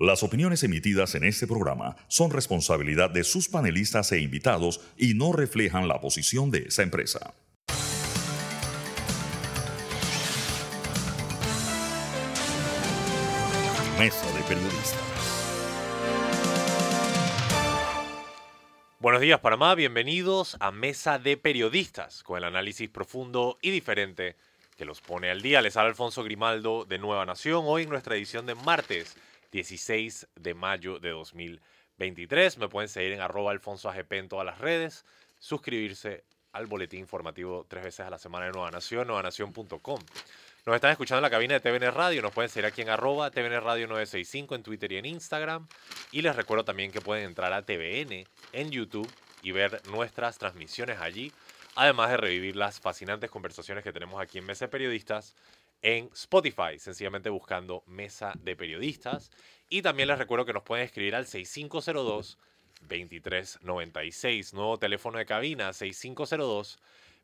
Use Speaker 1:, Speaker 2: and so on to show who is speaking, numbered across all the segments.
Speaker 1: Las opiniones emitidas en este programa son responsabilidad de sus panelistas e invitados y no reflejan la posición de esa empresa. Mesa de Periodistas.
Speaker 2: Buenos días Panamá, bienvenidos a Mesa de Periodistas, con el análisis profundo y diferente que los pone al día. Les habla Alfonso Grimaldo de Nueva Nación, hoy en nuestra edición de martes 16 de mayo de 2023. Me pueden seguir en arroba alfonso AGP en todas las redes, suscribirse al boletín informativo tres veces a la semana de Nueva Nación, nuevanación.com. Nos están escuchando en la cabina de TVN Radio, nos pueden seguir aquí en arroba TVN Radio 965 en Twitter y en Instagram. Y les recuerdo también que pueden entrar a TVN en YouTube y ver nuestras transmisiones allí, además de revivir las fascinantes conversaciones que tenemos aquí en Mesa Periodistas en Spotify, sencillamente buscando Mesa de Periodistas. Y también les recuerdo que nos pueden escribir al 6502 2396, nuevo teléfono de cabina 6502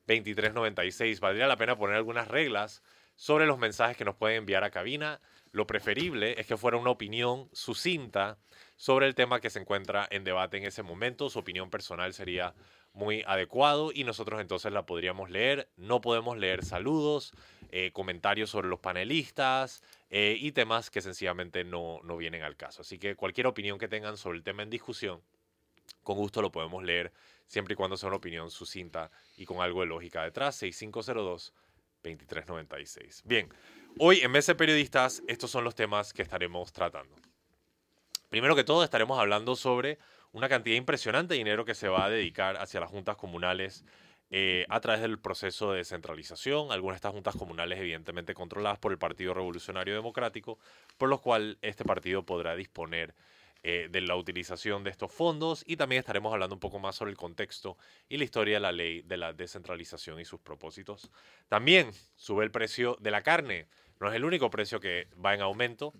Speaker 2: 2396. Valdría la pena poner algunas reglas sobre los mensajes que nos pueden enviar a cabina. Lo preferible es que fuera una opinión sucinta sobre el tema que se encuentra en debate en ese momento. Su opinión personal sería muy adecuado y nosotros entonces la podríamos leer. No podemos leer saludos, eh, comentarios sobre los panelistas eh, y temas que sencillamente no, no vienen al caso. Así que cualquier opinión que tengan sobre el tema en discusión, con gusto lo podemos leer siempre y cuando sea una opinión sucinta y con algo de lógica detrás. 6502-2396. Bien, hoy en Mesa de Periodistas estos son los temas que estaremos tratando. Primero que todo estaremos hablando sobre una cantidad impresionante de dinero que se va a dedicar hacia las juntas comunales eh, a través del proceso de descentralización. Algunas de estas juntas comunales evidentemente controladas por el Partido Revolucionario Democrático, por lo cual este partido podrá disponer eh, de la utilización de estos fondos y también estaremos hablando un poco más sobre el contexto y la historia de la ley de la descentralización y sus propósitos. También sube el precio de la carne. No es el único precio que va en aumento.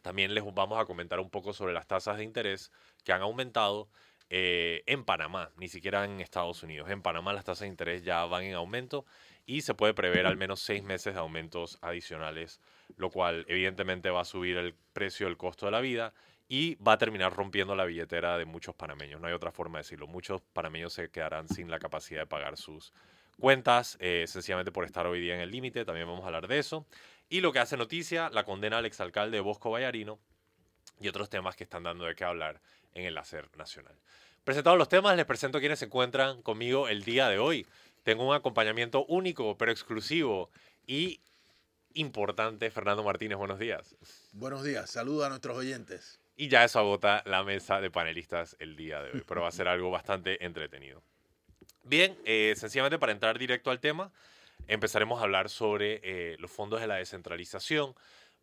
Speaker 2: También les vamos a comentar un poco sobre las tasas de interés que han aumentado eh, en Panamá, ni siquiera en Estados Unidos. En Panamá las tasas de interés ya van en aumento y se puede prever al menos seis meses de aumentos adicionales, lo cual evidentemente va a subir el precio, el costo de la vida y va a terminar rompiendo la billetera de muchos panameños. No hay otra forma de decirlo. Muchos panameños se quedarán sin la capacidad de pagar sus cuentas, eh, sencillamente por estar hoy día en el límite. También vamos a hablar de eso. Y lo que hace noticia, la condena al exalcalde de Bosco Vallarino y otros temas que están dando de qué hablar en el hacer nacional. Presentados los temas, les presento quienes se encuentran conmigo el día de hoy. Tengo un acompañamiento único, pero exclusivo y importante. Fernando Martínez, buenos días.
Speaker 3: Buenos días, saludos a nuestros oyentes.
Speaker 2: Y ya eso agota la mesa de panelistas el día de hoy, pero va a ser algo bastante entretenido. Bien, eh, sencillamente para entrar directo al tema, empezaremos a hablar sobre eh, los fondos de la descentralización.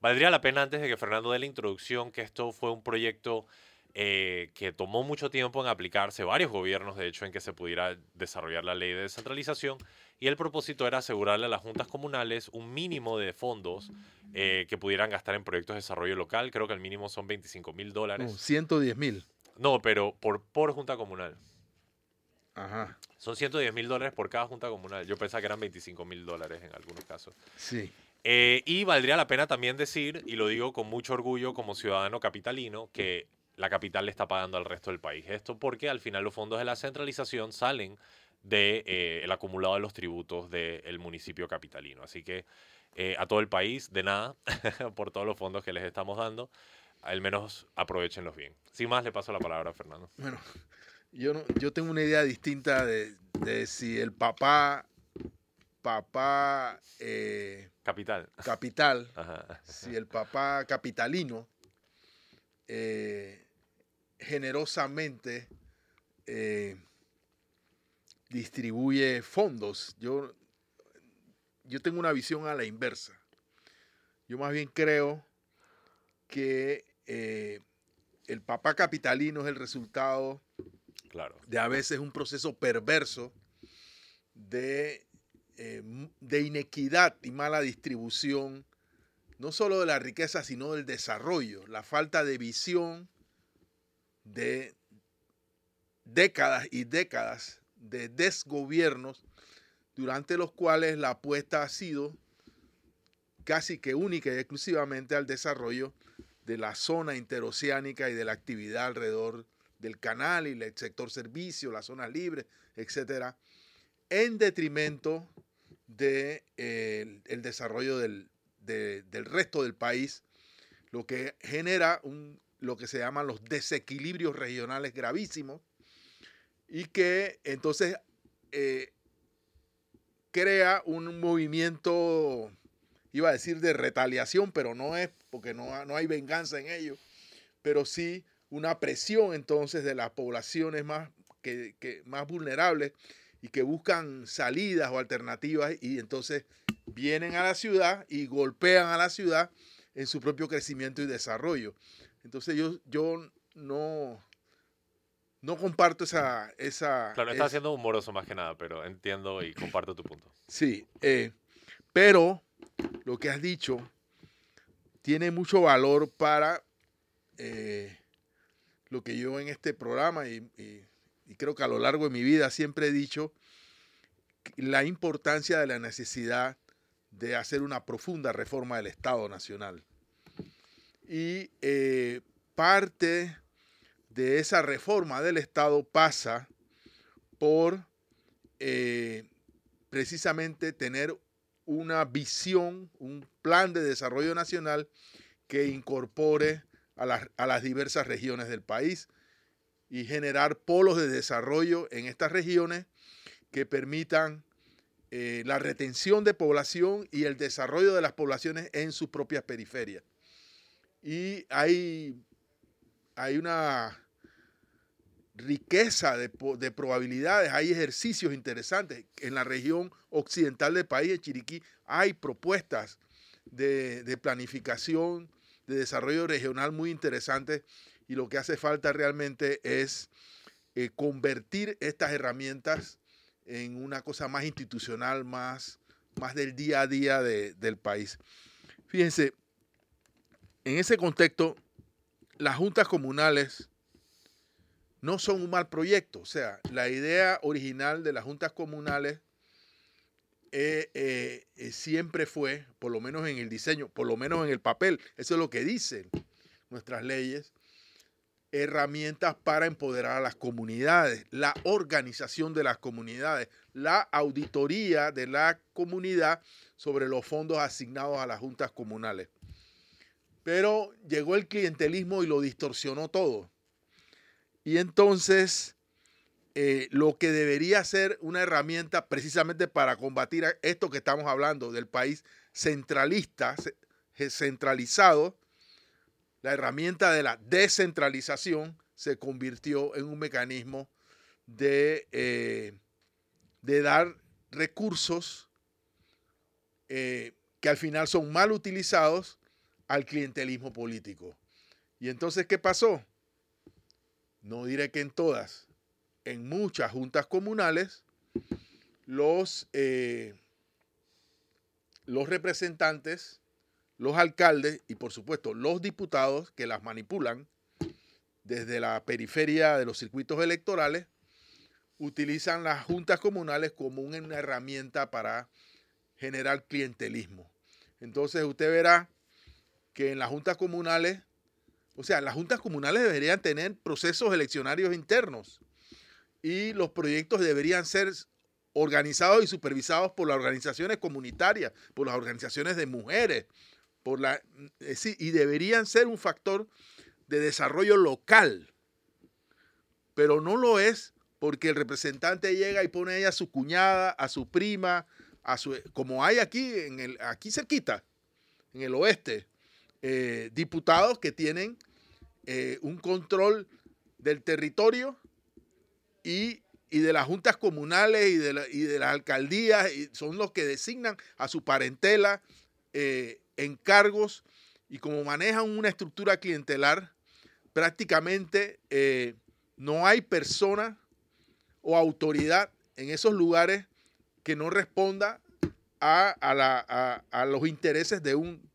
Speaker 2: Valdría la pena antes de que Fernando dé la introducción que esto fue un proyecto eh, que tomó mucho tiempo en aplicarse, varios gobiernos de hecho, en que se pudiera desarrollar la ley de descentralización y el propósito era asegurarle a las juntas comunales un mínimo de fondos eh, que pudieran gastar en proyectos de desarrollo local. Creo que el mínimo son 25 mil dólares.
Speaker 3: 110 mil.
Speaker 2: No, pero por, por junta comunal.
Speaker 3: Ajá.
Speaker 2: Son 110 mil dólares por cada junta comunal. Yo pensaba que eran 25 mil dólares en algunos casos.
Speaker 3: Sí.
Speaker 2: Eh, y valdría la pena también decir, y lo digo con mucho orgullo como ciudadano capitalino, que la capital le está pagando al resto del país. Esto porque al final los fondos de la centralización salen del de, eh, el acumulado de los tributos del municipio capitalino. Así que eh, a todo el país, de nada, por todos los fondos que les estamos dando, al menos aprovechenlos bien. Sin más, le paso la palabra a Fernando.
Speaker 3: Bueno, yo, no, yo tengo una idea distinta de, de si el papá papá eh,
Speaker 2: capital.
Speaker 3: Capital. Ajá. Si el papá capitalino eh, generosamente eh, distribuye fondos. Yo, yo tengo una visión a la inversa. Yo más bien creo que eh, el papá capitalino es el resultado
Speaker 2: claro.
Speaker 3: de a veces un proceso perverso de eh, de inequidad y mala distribución, no solo de la riqueza, sino del desarrollo, la falta de visión de décadas y décadas de desgobiernos durante los cuales la apuesta ha sido casi que única y exclusivamente al desarrollo de la zona interoceánica y de la actividad alrededor del canal y el sector servicio, las zonas libres, etcétera, en detrimento del de, desarrollo del, del, resto del país, lo que genera un, lo que se llaman los desequilibrios regionales gravísimos y que entonces eh, crea un movimiento, iba a decir de retaliación, pero no es porque no, no hay venganza en ello, pero sí una presión entonces de las poblaciones más, que, más vulnerables y que buscan salidas o alternativas y entonces vienen a la ciudad y golpean a la ciudad en su propio crecimiento y desarrollo. Entonces yo, yo no, no comparto esa... esa
Speaker 2: claro, está haciendo humoroso más que nada, pero entiendo y comparto tu punto.
Speaker 3: Sí, eh, pero lo que has dicho tiene mucho valor para eh, lo que yo en este programa y, creo que a lo largo de mi vida siempre he dicho, la importancia de la necesidad de hacer una profunda reforma del Estado Nacional. Y eh, parte de esa reforma del Estado pasa por eh, precisamente tener una visión, un plan de desarrollo nacional que incorpore a las, diversas regiones del país y generar polos de desarrollo en estas regiones que permitan eh, la retención de población y el desarrollo de las poblaciones en sus propias periferias. Y hay, hay una riqueza de, probabilidades, hay ejercicios interesantes. En la región occidental del país, de Chiriquí, hay propuestas de, de planificación de desarrollo regional muy interesante y lo que hace falta realmente es eh, convertir estas herramientas en una cosa más institucional, más, más del día a día del país. Fíjense, en ese contexto, las juntas comunales no son un mal proyecto. O sea, la idea original de las juntas comunales eh, eh, eh, siempre fue, por lo menos en el diseño, por lo menos en el papel, eso es lo que dicen nuestras leyes, herramientas para empoderar a las comunidades, la organización de las comunidades, la auditoría de la comunidad sobre los fondos asignados a las juntas comunales. Pero llegó el clientelismo y lo distorsionó todo. Y entonces eh, lo que debería ser una herramienta precisamente para combatir esto que estamos hablando del país centralista, centralizado, la herramienta de la descentralización se convirtió en un mecanismo de, eh, de dar recursos eh, que al final son mal utilizados al clientelismo político. Y entonces, ¿qué pasó? No diré que en todas, en muchas juntas comunales, los, eh, los representantes, los alcaldes y por supuesto los diputados que las manipulan desde la periferia de los circuitos electorales, utilizan las juntas comunales como una herramienta para generar clientelismo. Entonces usted verá que en las juntas comunales, o sea, las juntas comunales deberían tener procesos eleccionarios internos y los proyectos deberían ser organizados y supervisados por las organizaciones comunitarias, por las organizaciones de mujeres, por la, y deberían ser un factor de desarrollo local. Pero no lo es porque el representante llega y pone ahí a su cuñada, a su prima, a su, como hay aquí, en el, aquí cerquita, en el oeste, eh, diputados que tienen eh, un control del territorio y, de las juntas comunales y de, de las alcaldías, y son los que designan a su parentela eh, en cargos y como manejan una estructura clientelar, prácticamente eh, no hay persona o autoridad en esos lugares que no responda a, los intereses de, un,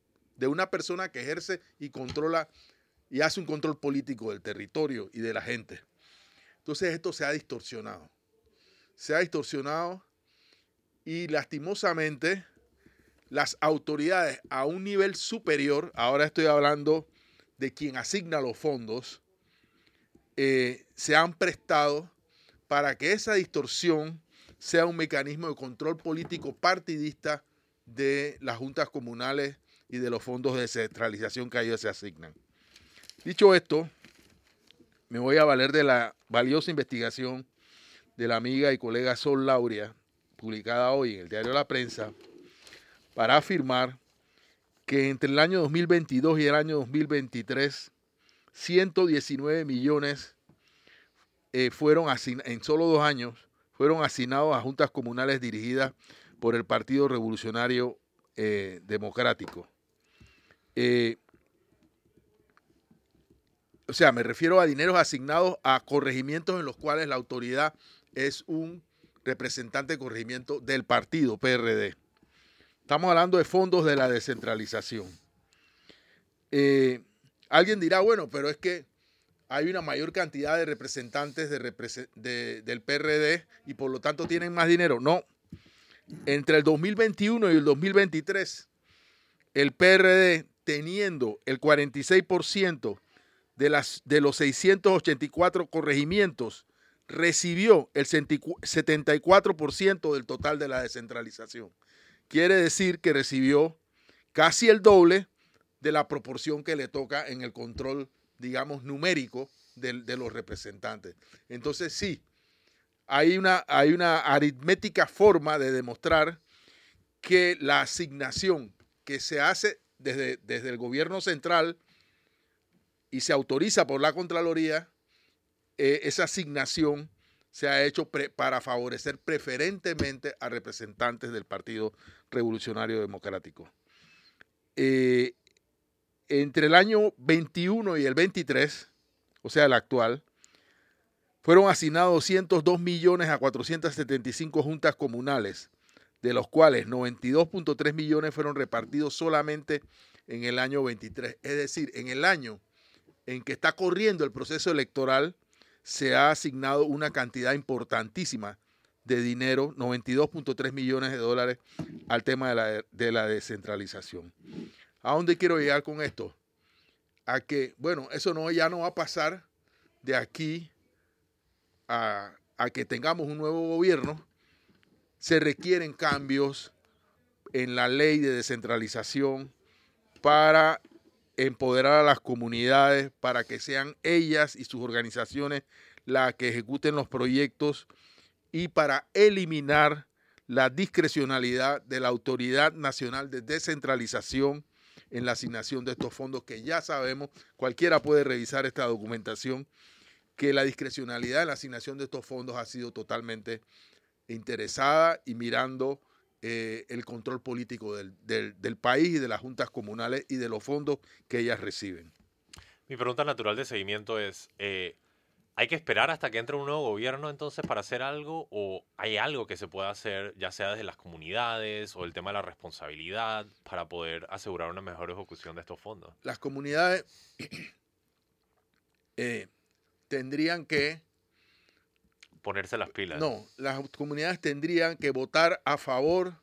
Speaker 3: de una persona que ejerce y controla y hace un control político del territorio y de la gente. Entonces esto se ha distorsionado. Se ha distorsionado y lastimosamente las autoridades a un nivel superior, ahora estoy hablando de quien asigna los fondos eh, se han prestado para que esa distorsión sea un mecanismo de control político partidista de las juntas comunales y de los fondos de descentralización que a ellos se asignan. Dicho esto, me voy a valer de la valiosa investigación de la amiga y colega Sol Lauria, publicada hoy en el diario La Prensa, para afirmar que entre el año 2022 y el año 2023, 119 millones eh, fueron en solo dos años, fueron asignados a juntas comunales dirigidas por el Partido Revolucionario eh, Democrático. Eh, o sea, me refiero a dineros asignados a corregimientos en los cuales la autoridad es un representante de corregimiento del partido PRD. Estamos hablando de fondos de la descentralización. Eh, alguien dirá, bueno, pero es que hay una mayor cantidad de representantes del PRD y por lo tanto tienen más dinero. No. Entre el 2021 y el 2023, el PRD teniendo el 46% de, las, de los 684 corregimientos recibió el 74% del total de la descentralización. Quiere decir que recibió casi el doble de la proporción que le toca en el control, digamos, numérico de, los representantes. Entonces, sí, hay una, hay una aritmética forma de demostrar que la asignación que se hace desde, desde el gobierno central y se autoriza por la Contraloría, eh, esa asignación se ha hecho para favorecer preferentemente a representantes del Partido Revolucionario Democrático. Eh, entre el año 21 y el 23, o sea, el actual, fueron asignados 202 millones a 475 juntas comunales, de los cuales 92.3 millones fueron repartidos solamente en el año 23. Es decir, en el año en que está corriendo el proceso electoral, se ha asignado una cantidad importantísima de dinero, 92.3 millones de dólares, al tema de la, de la, descentralización. ¿A dónde quiero llegar con esto? A que, bueno, eso no, ya no va a pasar de aquí a, a que tengamos un nuevo gobierno. Se requieren cambios en la ley de descentralización para empoderar a las comunidades para que sean ellas y sus organizaciones las que ejecuten los proyectos y para eliminar la discrecionalidad de la Autoridad Nacional de Descentralización en la asignación de estos fondos, que ya sabemos, cualquiera puede revisar esta documentación, que la discrecionalidad en la asignación de estos fondos ha sido totalmente interesada y mirando eh, el control político del, país y de las juntas comunales y de los fondos que ellas reciben.
Speaker 2: Mi pregunta natural de seguimiento es, eh, ¿hay que esperar hasta que entre un nuevo gobierno entonces para hacer algo o hay algo que se pueda hacer ya sea desde las comunidades o el tema de la responsabilidad para poder asegurar una mejor ejecución de estos fondos?
Speaker 3: Las comunidades eh, tendrían que
Speaker 2: ponerse las pilas.
Speaker 3: No, las comunidades tendrían que votar a favor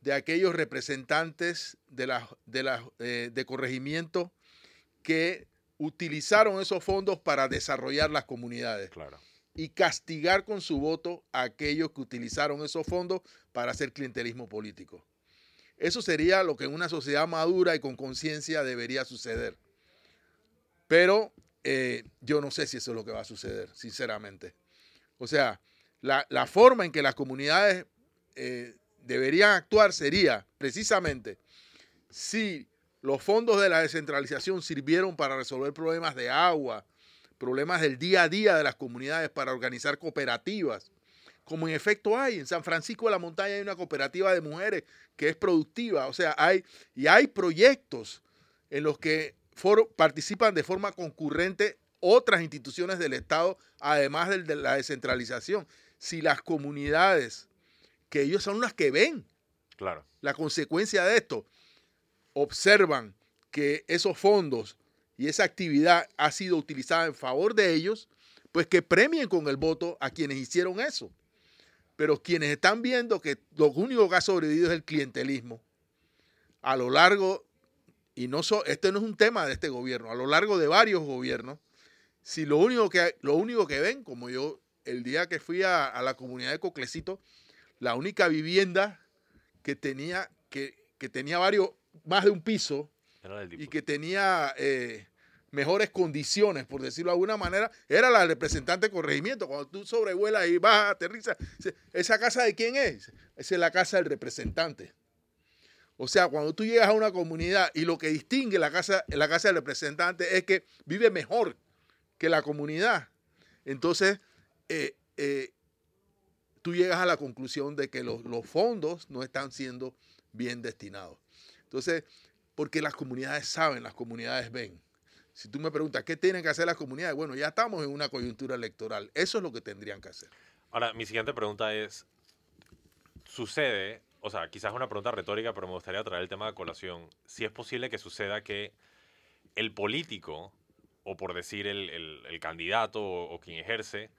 Speaker 3: de aquellos representantes de, la, de, eh, de corregimiento que utilizaron esos fondos para desarrollar las comunidades.
Speaker 2: Claro.
Speaker 3: Y castigar con su voto a aquellos que utilizaron esos fondos para hacer clientelismo político. Eso sería lo que en una sociedad madura y con conciencia debería suceder. Pero eh, yo no sé si eso es lo que va a suceder, sinceramente. O sea, la, forma en que las comunidades eh, deberían actuar sería precisamente si los fondos de la descentralización sirvieron para resolver problemas de agua, problemas del día a día de las comunidades para organizar cooperativas, como en efecto hay. En San Francisco de la Montaña hay una cooperativa de mujeres que es productiva, o sea, hay y hay proyectos en los que participan de forma concurrente otras instituciones del Estado, además de la descentralización. Si las comunidades, que ellos son las que ven
Speaker 2: claro.
Speaker 3: la consecuencia de esto, observan que esos fondos y esa actividad ha sido utilizada en favor de ellos, pues que premien con el voto a quienes hicieron eso. Pero quienes están viendo que lo único que ha sobrevivido es el clientelismo, a lo largo y no so, este no es un tema de este gobierno, a lo largo de varios gobiernos, si lo único que, lo único que ven, como yo el día que fui a, a la comunidad de Coclecito, la única vivienda que tenía, que, que tenía varios, más de un piso, y que tenía eh, mejores condiciones, por decirlo de alguna manera, era la representante de corregimiento. Cuando tú sobrevuelas y vas, aterriza, dice, ¿esa casa de quién es? Esa es la casa del representante. O sea, cuando tú llegas a una comunidad y lo que distingue la casa, la casa del representante es que vive mejor que la comunidad, entonces eh, eh, tú llegas a la conclusión de que los, los fondos no están siendo bien destinados. Entonces, porque las comunidades saben, las comunidades ven. Si tú me preguntas, ¿qué tienen que hacer las comunidades? Bueno, ya estamos en una coyuntura electoral. Eso es lo que tendrían que hacer.
Speaker 2: Ahora, mi siguiente pregunta es, sucede, o sea, quizás es una pregunta retórica, pero me gustaría traer el tema de colación, si es posible que suceda que el político, o por decir el, el- candidato o, o quien ejerce,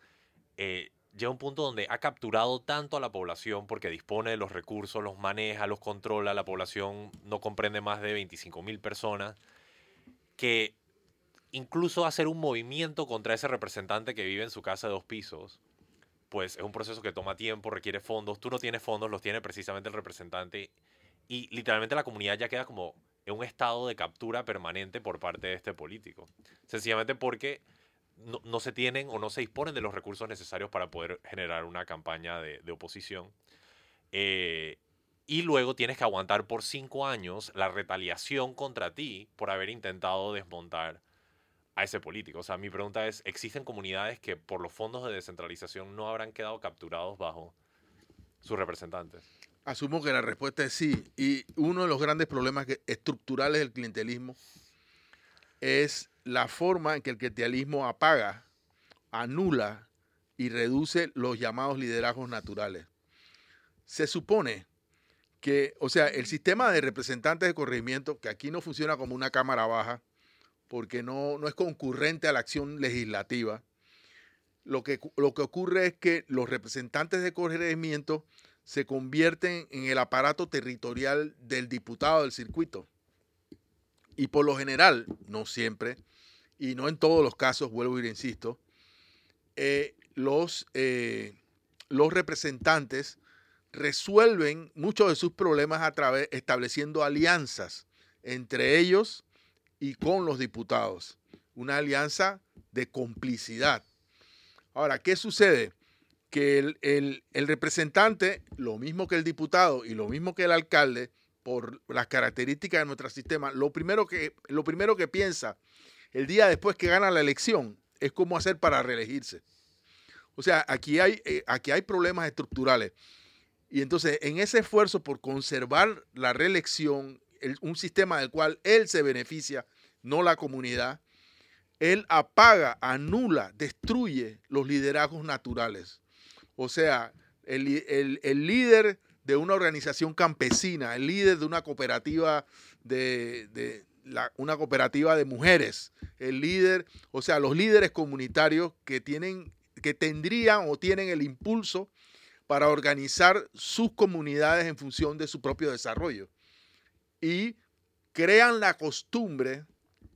Speaker 2: eh, llega a un punto donde ha capturado tanto a la población porque dispone de los recursos, los maneja, los controla, la población no comprende más de 25 mil personas, que incluso hacer un movimiento contra ese representante que vive en su casa de dos pisos, pues es un proceso que toma tiempo, requiere fondos. Tú no tienes fondos, los tiene precisamente el representante. Y literalmente la comunidad ya queda como en un estado de captura permanente por parte de este político. Sencillamente porque no, se tienen o no se disponen de los recursos necesarios para poder generar una campaña de, de oposición. Eh, y luego tienes que aguantar por cinco años la retaliación contra ti por haber intentado desmontar a ese político. O sea, mi pregunta es, ¿existen comunidades que por los fondos de descentralización no habrán quedado capturados bajo sus representantes?
Speaker 3: Asumo que la respuesta es sí. Y uno de los grandes problemas estructurales del clientelismo es la forma en que el clientelismo apaga, anula y reduce los llamados liderazgos naturales. Se supone que, o sea, el sistema de representantes de corregimiento, que aquí no funciona como una cámara baja, porque no, no es concurrente a la acción legislativa, lo que, lo que ocurre es que los representantes de corregimiento se convierten en el aparato territorial del diputado del circuito. Y por lo general, no siempre, y no en todos los casos, vuelvo y insisto, eh, los, eh, los representantes resuelven muchos de sus problemas a través estableciendo alianzas entre ellos y con los diputados. Una alianza de complicidad. Ahora, ¿qué sucede? Que el, el- representante, lo mismo que el diputado y lo mismo que el alcalde, por las características de nuestro sistema, lo primero que, lo primero que piensa el día después que gana la elección es cómo hacer para reelegirse. O sea, aquí hay, eh, aquí hay problemas estructurales. Y entonces, en ese esfuerzo por conservar la reelección, el- un sistema del cual él se beneficia, no la comunidad, él apaga, anula, destruye los liderazgos naturales. O sea, el, el- el líder de una organización campesina, el líder de una cooperativa de, de una cooperativa de mujeres, el líder, o sea, los líderes comunitarios que tienen, que tendrían o tienen el impulso para organizar sus comunidades en función de su propio desarrollo. Y crean la costumbre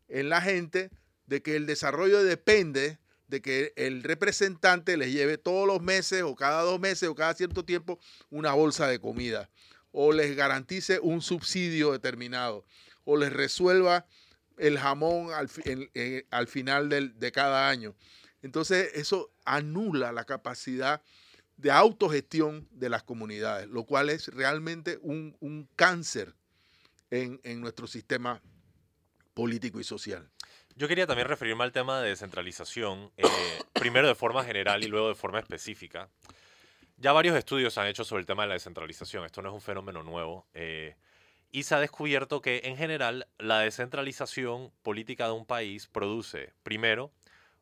Speaker 3: en la gente de que el desarrollo depende de que el representante les lleve todos los meses o cada dos meses o cada cierto tiempo una bolsa de comida o les garantice un subsidio determinado o les resuelva el jamón al, en- al final del- de cada año. Entonces eso anula la capacidad de autogestión de las comunidades, lo cual es realmente un, un cáncer en, en nuestro sistema político y social.
Speaker 2: Yo quería también referirme al tema de descentralización, eh, primero de forma general y luego de forma específica. Ya varios estudios se han hecho sobre el tema de la descentralización, esto no es un fenómeno nuevo, eh, y se ha descubierto que en general la descentralización política de un país produce, primero,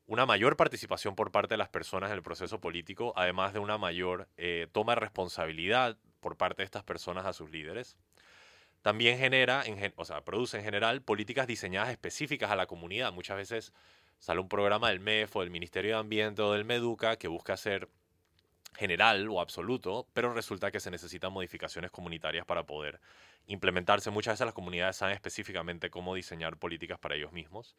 Speaker 2: una mayor participación por parte de las personas en el proceso político, además de una mayor eh, toma de responsabilidad por parte de estas personas a sus líderes. También genera, en gen- o sea, produce en general políticas diseñadas específicas a la comunidad. Muchas veces sale un programa del MEF o del Ministerio de Ambiente o del MEDUCA que busca hacer general o absoluto, pero resulta que se necesitan modificaciones comunitarias para poder implementarse. Muchas veces las comunidades saben específicamente cómo diseñar políticas para ellos mismos.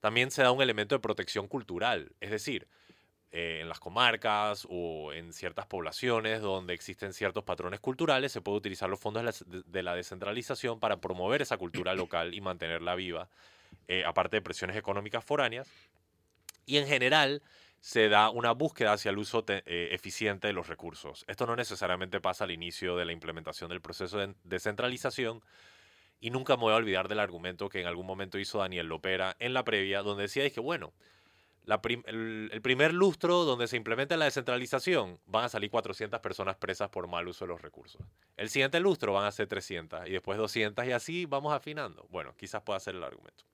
Speaker 2: También se da un elemento de protección cultural, es decir, eh, en las comarcas o en ciertas poblaciones donde existen ciertos patrones culturales, se puede utilizar los fondos de la, de la descentralización para promover esa cultura local y mantenerla viva, eh, aparte de presiones económicas foráneas. Y en general, se da una búsqueda hacia el uso eh, eficiente de los recursos. Esto no necesariamente pasa al inicio de la implementación del proceso de descentralización y nunca me voy a olvidar del argumento que en algún momento hizo Daniel Lopera en la previa, donde decía, dije, bueno, el, primer lustro donde se implementa la descentralización van a salir 400 personas presas por mal uso de los recursos. El siguiente lustro van a ser 300 y después 200 y así vamos afinando. Bueno, quizás pueda ser el argumento.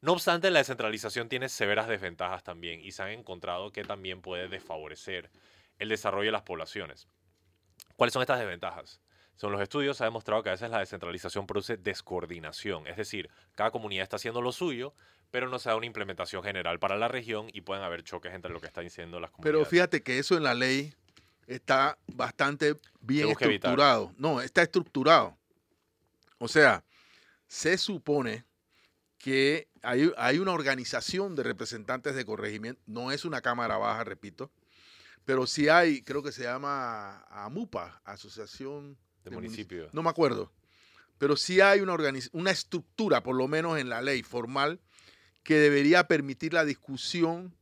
Speaker 2: No obstante, la descentralización tiene severas desventajas también y se han encontrado que también puede desfavorecer el desarrollo de las poblaciones. ¿Cuáles son estas desventajas? Son los estudios, se ha demostrado que a veces la descentralización produce descoordinación, es decir, cada comunidad está haciendo lo suyo, pero no se da una implementación general para la región y pueden haber choques entre lo que están diciendo las comunidades.
Speaker 3: Pero fíjate que eso en la ley está bastante bien estructurado. No, está estructurado. O sea, se supone que hay, hay, una organización de representantes de corregimiento, no es una cámara baja, repito, pero sí hay, creo que se llama AMUPA, Asociación
Speaker 2: de, Municipios.
Speaker 3: No me acuerdo, pero sí hay una, una estructura, por lo menos en la ley formal, que debería permitir la discusión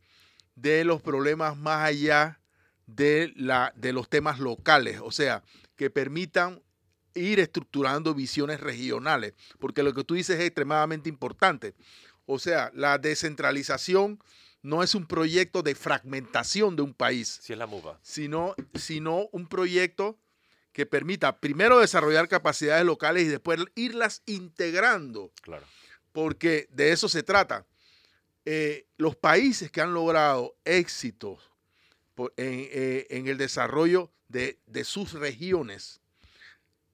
Speaker 3: de los problemas más allá de, la, de los temas locales, o sea, que permitan ir estructurando visiones regionales, porque lo que tú dices es extremadamente importante. O sea, la descentralización no es un proyecto de fragmentación de un país,
Speaker 2: es la
Speaker 3: Sino, sino un proyecto que permita primero desarrollar capacidades locales y después irlas integrando.
Speaker 2: Claro.
Speaker 3: Porque de eso se trata. Eh, los países que han logrado éxitos eh, en, el desarrollo de, de sus regiones,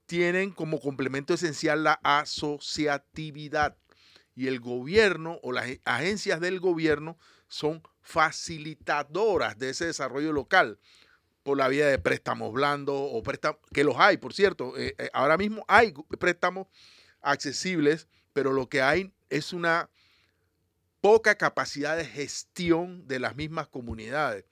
Speaker 3: tienen como complemento esencial la asociatividad y el gobierno o las agencias del gobierno son facilitadoras de ese desarrollo local por la vía de préstamos blandos o préstamos, que los hay, por cierto. Eh, eh, ahora mismo hay préstamos accesibles, pero lo que hay es una poca capacidad de gestión de las mismas comunidades.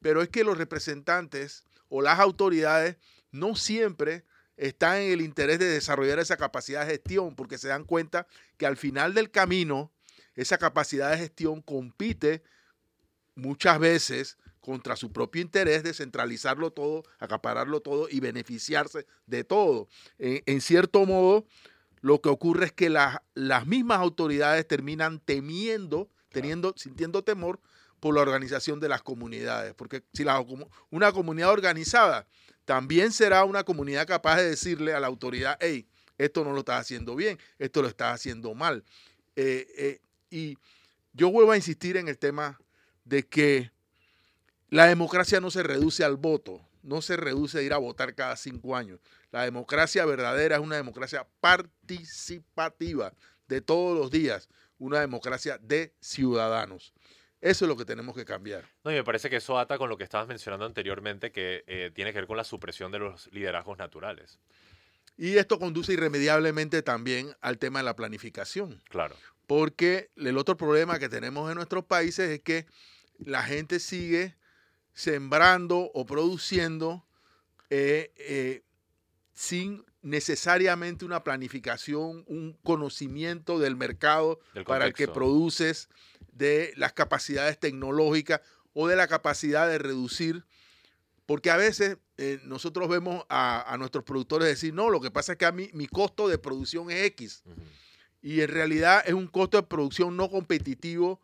Speaker 3: Pero es que los representantes o las autoridades no siempre está en el interés de desarrollar esa capacidad de gestión, porque se dan cuenta que al final del camino, esa capacidad de gestión compite muchas veces contra su propio interés de centralizarlo todo, acapararlo todo y beneficiarse de todo. En, cierto modo, lo que ocurre es que las mismas autoridades terminan temiendo, teniendo, sintiendo temor por la organización de las comunidades, porque si la, una comunidad organizada también será una comunidad capaz de decirle a la autoridad, hey, esto no lo estás haciendo bien, esto lo estás haciendo mal. Eh, eh, y yo vuelvo a insistir en el tema de que la democracia no se reduce al voto, no se reduce a ir a votar cada cinco años. La democracia verdadera es una democracia participativa de todos los días, una democracia de ciudadanos. Eso es lo que tenemos que cambiar.
Speaker 2: No, y me parece que eso ata con lo que estabas mencionando anteriormente, que eh, tiene que ver con la supresión de los liderazgos naturales.
Speaker 3: Y esto conduce irremediablemente también al tema de la planificación.
Speaker 2: Claro.
Speaker 3: Porque el otro problema que tenemos en nuestros países es que la gente sigue sembrando o produciendo eh, eh, sin necesariamente una planificación, un conocimiento del mercado para el que produces, de las capacidades tecnológicas o de la capacidad de reducir, porque a veces eh, nosotros vemos a, nuestros productores decir, no, lo que pasa es que a mí mi costo de producción es X. Y en realidad es un costo de producción no competitivo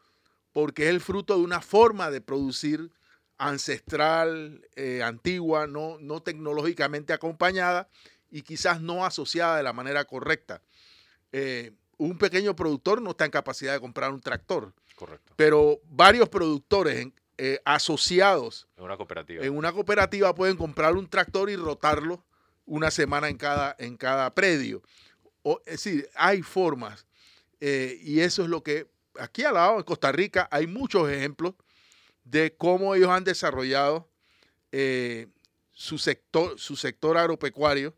Speaker 3: porque es el fruto de una forma de producir ancestral, eh, antigua, no, no tecnológicamente acompañada y quizás no asociada de la manera correcta. Eh, un pequeño productor no está en capacidad de comprar un tractor.
Speaker 2: Correcto.
Speaker 3: Pero varios productores eh, asociados
Speaker 2: en una cooperativa.
Speaker 3: En una cooperativa pueden comprar un tractor y rotarlo una semana en cada, en cada predio. O, es decir, hay formas. Eh, y eso es lo que aquí al lado, en Costa Rica, hay muchos ejemplos de cómo ellos han desarrollado su sector, su sector agropecuario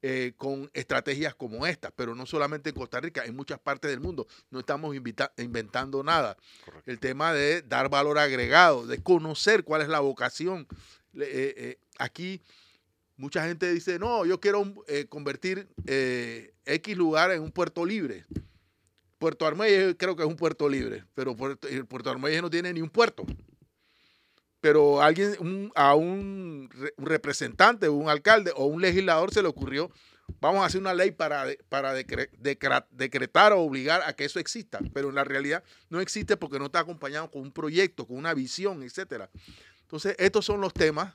Speaker 3: eh, con estrategias como esta, pero no solamente en Costa Rica, en muchas partes del mundo. No estamos inventando nada.
Speaker 2: Correcto.
Speaker 3: El tema de dar valor agregado, de conocer cuál es la vocación. Eh, eh, aquí mucha gente dice, no, yo quiero convertir X lugar en un puerto libre. Puerto Armuelles creo que es un puerto libre, pero Puerto, Puerto no tiene ni un puerto pero alguien, a un, representante, un alcalde o un legislador se le ocurrió, vamos a hacer una ley para, para decretar o obligar a que eso exista, pero en la realidad no existe porque no está acompañado con un proyecto, con una visión, etcétera. Entonces, estos son los temas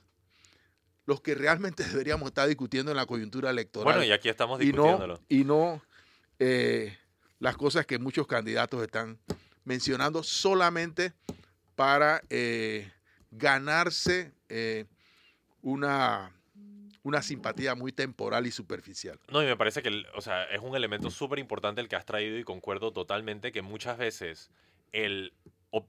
Speaker 3: los que realmente deberíamos estar discutiendo en la coyuntura electoral.
Speaker 2: Bueno, y aquí estamos discutiéndolo.
Speaker 3: Y no, y no eh, las cosas que muchos candidatos están mencionando solamente para eh, ganarse eh, una, una simpatía muy temporal y superficial.
Speaker 2: No, y me parece que o sea, es un elemento súper importante el que has traído y concuerdo totalmente que muchas veces el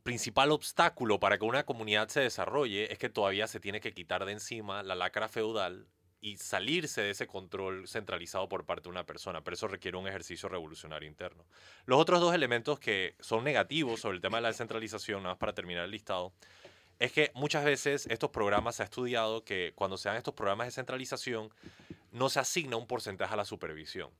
Speaker 2: principal obstáculo para que una comunidad se desarrolle es que todavía se tiene que quitar de encima la lacra feudal y salirse de ese control centralizado por parte de una persona, pero eso requiere un ejercicio revolucionario interno. Los otros dos elementos que son negativos sobre el tema de la descentralización, nada más para terminar el listado, es que muchas veces estos programas se ha estudiado que cuando se dan estos programas de centralización no se asigna un porcentaje a la supervisión.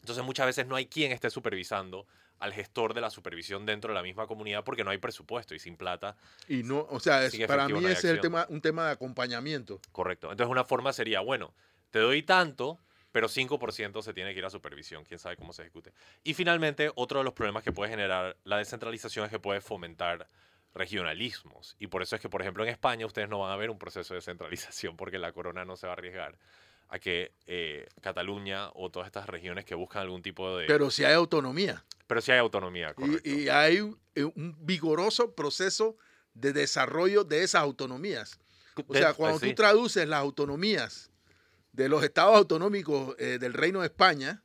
Speaker 2: Entonces muchas veces no hay quien esté supervisando al gestor de la supervisión dentro de la misma comunidad porque no hay presupuesto y sin plata.
Speaker 3: Y no, o sea, para mí ese es el tema, un tema de acompañamiento.
Speaker 2: Correcto. Entonces una forma sería, bueno, te doy tanto, pero 5% se tiene que ir a supervisión, quién sabe cómo se ejecute. Y finalmente, otro de los problemas que puede generar la descentralización es que puede fomentar regionalismos. Y por eso es que, por ejemplo, en España ustedes no van a ver un proceso de centralización porque la corona no se va a arriesgar a que eh, Cataluña o todas estas regiones que buscan algún tipo de...
Speaker 3: Pero si hay autonomía.
Speaker 2: Pero si hay autonomía, correcto.
Speaker 3: Y, hay un vigoroso proceso de desarrollo de esas autonomías. O sea, cuando tú traduces las autonomías de los estados autonómicos eh, del Reino de España,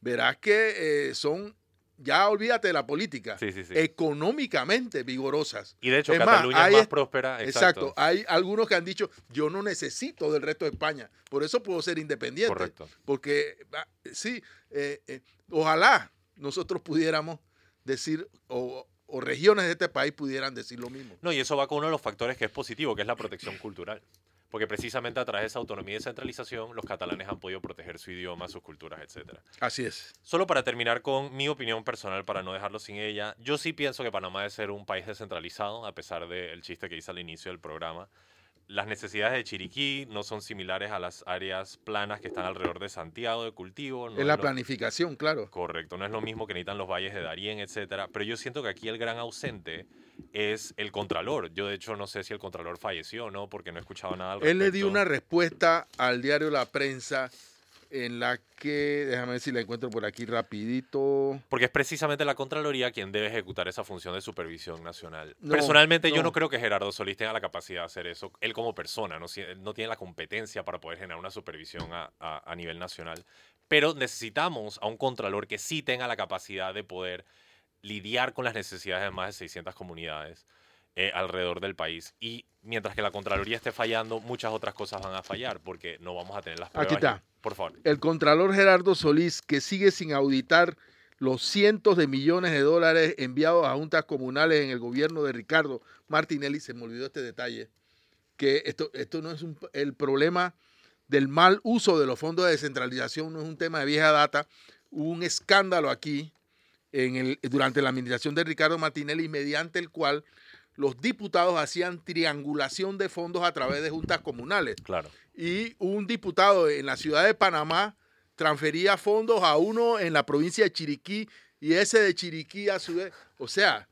Speaker 3: verás que eh, son ya olvídate de la política, económicamente vigorosas.
Speaker 2: Y de hecho, Cataluña es más próspera.
Speaker 3: Exacto. Hay algunos que han dicho, yo no necesito del resto de España, por eso puedo ser independiente.
Speaker 2: Correcto.
Speaker 3: Porque, ah, sí, eh, eh, ojalá nosotros pudiéramos decir, o, o regiones de este país pudieran decir lo mismo.
Speaker 2: No, y eso va con uno de los factores que es positivo, que es la protección cultural porque precisamente a través de esa autonomía y descentralización los catalanes han podido proteger su idioma, sus culturas, etc.
Speaker 3: Así es.
Speaker 2: Solo para terminar con mi opinión personal, para no dejarlo sin ella, yo sí pienso que Panamá debe ser un país descentralizado, a pesar del chiste que hice al inicio del programa las necesidades de Chiriquí no son similares a las áreas planas que están alrededor de Santiago de cultivo.
Speaker 3: No es la planificación, claro.
Speaker 2: Correcto, no es lo mismo que necesitan los valles de Darién, etcétera. Pero yo siento que aquí el gran ausente es el Contralor. Yo, de hecho, no sé si el Contralor falleció o no, porque no he escuchado nada al
Speaker 3: Él le dio una respuesta al diario La Prensa en la que, déjame ver si la encuentro por aquí rapidito.
Speaker 2: Porque es precisamente la Contraloría quien debe ejecutar esa función de supervisión nacional. Personalmente yo no creo que Gerardo Solís tenga la capacidad de hacer eso, él como persona, no, no tiene la competencia para poder generar una supervisión a, a nivel nacional. Pero necesitamos a un Contralor que sí tenga la capacidad de poder lidiar con las necesidades de más de 600 comunidades eh, alrededor del país. Y mientras que la Contraloría esté fallando, muchas otras cosas van a fallar porque no vamos a tener las pruebas.
Speaker 3: Aquí está.
Speaker 2: Por favor.
Speaker 3: El Contralor Gerardo Solís, que sigue sin auditar los cientos de millones de dólares enviados a juntas comunales en el gobierno de Ricardo Martinelli, se me olvidó este detalle, que esto, esto no es el problema del mal uso de los fondos de descentralización, no es un tema de vieja data, hubo un escándalo aquí en el, durante la administración de Ricardo Martinelli, mediante el cual los diputados hacían triangulación de fondos a través de juntas comunales.
Speaker 2: Claro.
Speaker 3: Y un diputado en la ciudad de Panamá transfería fondos a uno en la provincia de Chiriquí y ese de Chiriquí a su vez. O sea,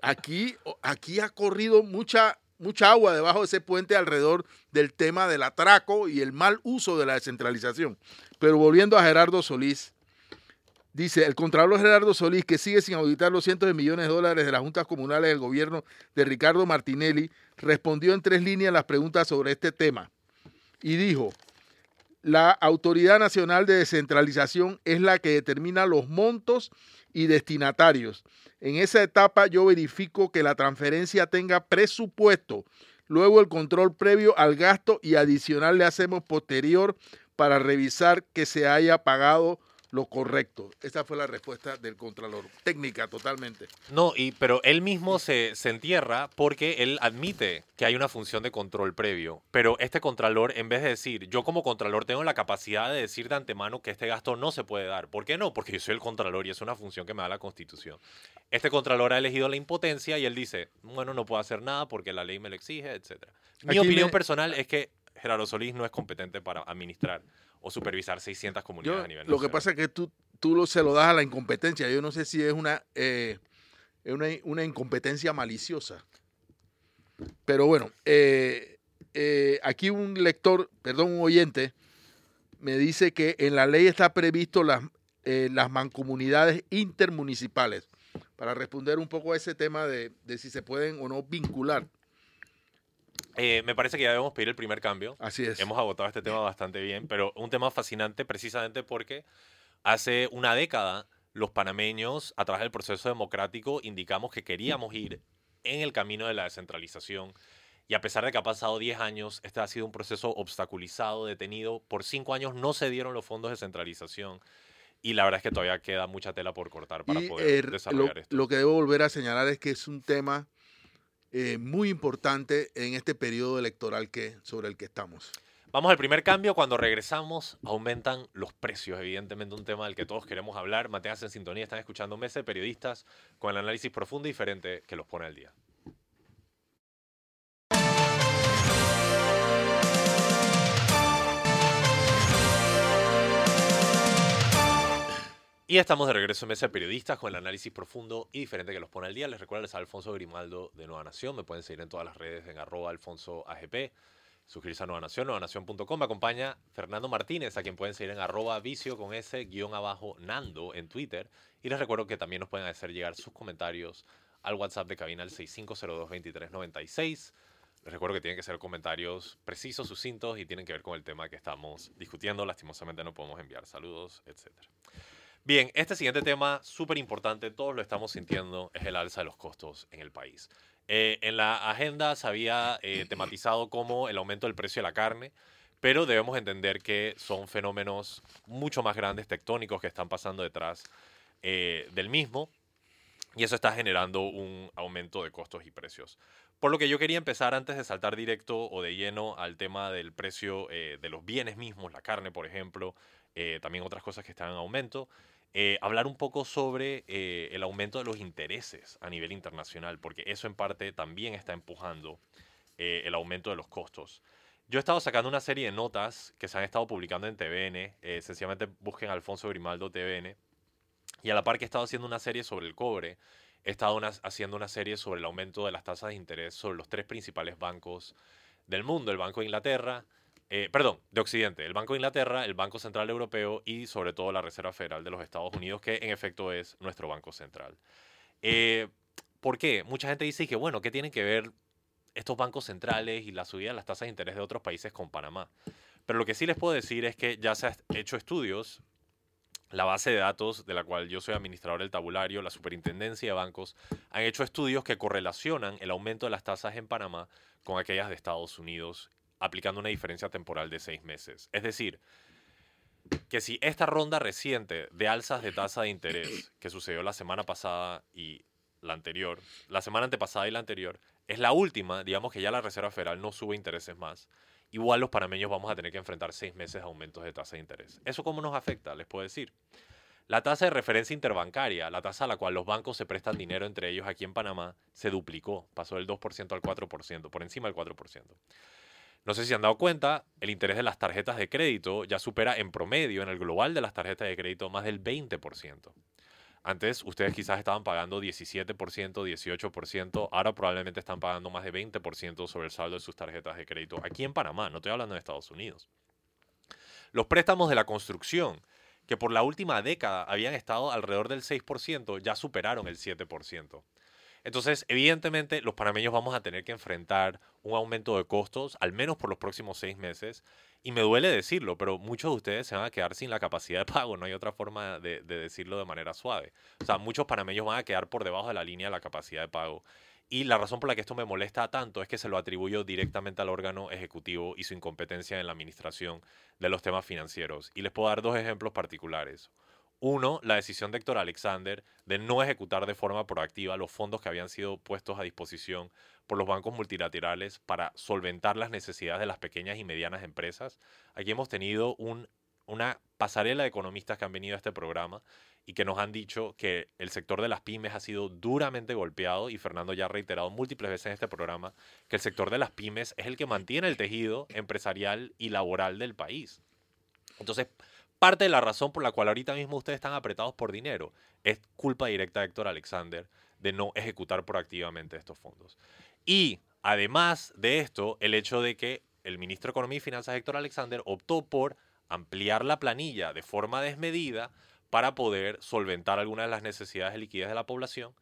Speaker 3: aquí, aquí ha corrido mucha, mucha agua debajo de ese puente alrededor del tema del atraco y el mal uso de la descentralización. Pero volviendo a Gerardo Solís, Dice, el Contralor Gerardo Solís, que sigue sin auditar los cientos de millones de dólares de las juntas comunales del gobierno de Ricardo Martinelli, respondió en tres líneas las preguntas sobre este tema y dijo, la Autoridad Nacional de Descentralización es la que determina los montos y destinatarios. En esa etapa yo verifico que la transferencia tenga presupuesto, Luego el control previo al gasto y adicional le hacemos posterior para revisar que se haya pagado lo correcto. Esa fue la respuesta del Contralor. Técnica, totalmente.
Speaker 2: No, y, pero él mismo se, se entierra porque él admite que hay una función de control previo. Pero este Contralor, en vez de decir, yo como Contralor tengo la capacidad de decir de antemano que este gasto no se puede dar. ¿Por qué no? Porque yo soy el Contralor y es una función que me da la Constitución. Este Contralor ha elegido la impotencia y él dice, bueno, no puedo hacer nada porque la ley me lo exige, etc. Mi
Speaker 3: Aquí
Speaker 2: opinión
Speaker 3: me-
Speaker 2: personal es que Gerardo Solís no es competente para administrar o supervisar 600 comunidades
Speaker 3: Yo,
Speaker 2: a nivel
Speaker 3: lo que
Speaker 2: nacional.
Speaker 3: pasa es que tú, tú lo, se lo das a la incompetencia. Yo no sé si es una, eh, una, una incompetencia maliciosa. Pero bueno, eh, eh, aquí un lector, perdón, un oyente, me dice que en la ley está previsto las, las mancomunidades intermunicipales. Para responder un poco a ese tema de, de si se pueden o no vincular.
Speaker 2: Eh, me parece que ya debemos pedir el primer cambio.
Speaker 3: Así es.
Speaker 2: Hemos agotado este tema bastante bien, pero un tema fascinante precisamente porque hace una década los panameños, a través del proceso democrático, indicamos que queríamos ir en el camino de la descentralización. Y a pesar de que ha pasado 10 años, este ha sido un proceso obstaculizado, detenido. Por 5 años no se dieron los fondos de centralización. Y la verdad es que todavía queda mucha tela por cortar para
Speaker 3: y
Speaker 2: poder
Speaker 3: eh, lo,
Speaker 2: desarrollar esto.
Speaker 3: lo que debo volver a señalar es que es un tema eh, muy importante en este periodo electoral que, sobre el que estamos.
Speaker 2: Vamos al primer cambio. Cuando regresamos, aumentan los precios. Evidentemente, un tema del que todos queremos hablar. Manténganse en sintonía. Están escuchando Mesa de Periodistas con el análisis profundo y diferente que los pone al día. Y estamos de regreso en Mesa de Periodistas con el análisis profundo y diferente que los pone al día. Les recuerdo, les Alfonso Grimaldo de Nueva Nación. Me pueden seguir en todas las redes en arroba alfonso AGP. Suscribirse a Nueva Nación, nuevanación.com. Me acompaña Fernando Martínez, a quien pueden seguir en arroba vicio con ese guion abajo Nando en Twitter. Y les recuerdo que también nos pueden hacer llegar sus comentarios al WhatsApp de cabina al 6502-2396. Les recuerdo que tienen que ser comentarios precisos, sucintos y tienen que ver con el tema que estamos discutiendo. Lastimosamente no podemos enviar saludos, etcétera. Bien, este siguiente tema, súper importante, todos lo estamos sintiendo, es el alza de los costos en el país. Eh, en la agenda se había eh, tematizado como el aumento del precio de la carne, pero debemos entender que son fenómenos mucho más grandes, tectónicos, que están pasando detrás eh, del mismo, y eso está generando un aumento de costos y precios. Por lo que yo quería empezar antes de saltar directo o de lleno al tema del precio eh, de los bienes mismos, la carne, por ejemplo, eh, también otras cosas que están en aumento, eh, hablar un poco sobre eh, el aumento de los intereses a nivel internacional, porque eso en parte también está empujando eh, el aumento de los costos. Yo he estado sacando una serie de notas que se han estado publicando en TVN, eh, sencillamente busquen Alfonso Grimaldo TVN, y a la par que he estado haciendo una serie sobre el cobre, he estado una- haciendo una serie sobre el aumento de las tasas de interés sobre los tres principales bancos del mundo, el Banco de Inglaterra, eh, perdón, de Occidente, el Banco de Inglaterra, el Banco Central Europeo y sobre todo la Reserva Federal de los Estados Unidos, que en efecto es nuestro Banco Central. Eh, ¿Por qué? Mucha gente dice que, bueno, ¿qué tienen que ver estos bancos centrales y la subida de las tasas de interés de otros países con Panamá? Pero lo que sí les puedo decir es que ya se han hecho estudios la base de datos de la cual yo soy administrador del tabulario, la Superintendencia de Bancos, han hecho estudios que correlacionan el aumento de las tasas en Panamá con aquellas de Estados Unidos, aplicando una diferencia temporal de seis meses. Es decir, que si esta ronda reciente de alzas de tasa de interés que sucedió la semana pasada y la anterior, la semana antepasada y la anterior, es la última, digamos que ya la Reserva Federal no sube intereses más, igual los panameños vamos a tener que enfrentar seis meses de aumentos de tasa de interés. ¿Eso cómo nos afecta? Les puedo decir. La tasa de referencia interbancaria, la tasa a la cual los bancos se prestan dinero entre ellos aquí en Panamá, se duplicó, pasó del 2% al 4%, por encima del 4%. No sé si se han dado cuenta, el interés de las tarjetas de crédito ya supera en promedio en el global de las tarjetas de crédito más del 20%. Antes ustedes quizás estaban pagando 17%, 18%, ahora probablemente están pagando más de 20% sobre el saldo de sus tarjetas de crédito aquí en Panamá, no estoy hablando de Estados Unidos. Los préstamos de la construcción, que por la última década habían estado alrededor del 6%, ya superaron el 7%. Entonces, evidentemente, los panameños vamos a tener que enfrentar un aumento de costos, al menos por los próximos seis meses. Y me duele decirlo, pero muchos de ustedes se van a quedar sin la capacidad de pago. No hay otra forma de, de decirlo de manera suave. O sea, muchos panameños van a quedar por debajo de la línea de la capacidad de pago. Y la razón por la que esto me molesta tanto es que se lo atribuyo directamente al órgano ejecutivo y su incompetencia en la administración de los temas financieros. Y les puedo dar dos ejemplos particulares. Uno, la decisión de Héctor Alexander de no ejecutar de forma proactiva los fondos que habían sido puestos a disposición por los bancos multilaterales para solventar las necesidades de las pequeñas y medianas empresas. Aquí hemos tenido un, una pasarela de economistas que han venido a este programa y que nos han dicho que el sector de las pymes ha sido duramente golpeado y Fernando ya ha reiterado múltiples veces en este programa que el sector de las pymes es el que mantiene el tejido empresarial y laboral del país. Entonces, parte de la razón por la cual ahorita mismo ustedes están apretados por dinero es culpa directa de Héctor Alexander de no ejecutar proactivamente estos fondos. Y además de esto, el hecho de que el ministro de Economía y Finanzas, Héctor Alexander, optó por ampliar la planilla de forma desmedida para poder solventar algunas de las necesidades de liquidez de la población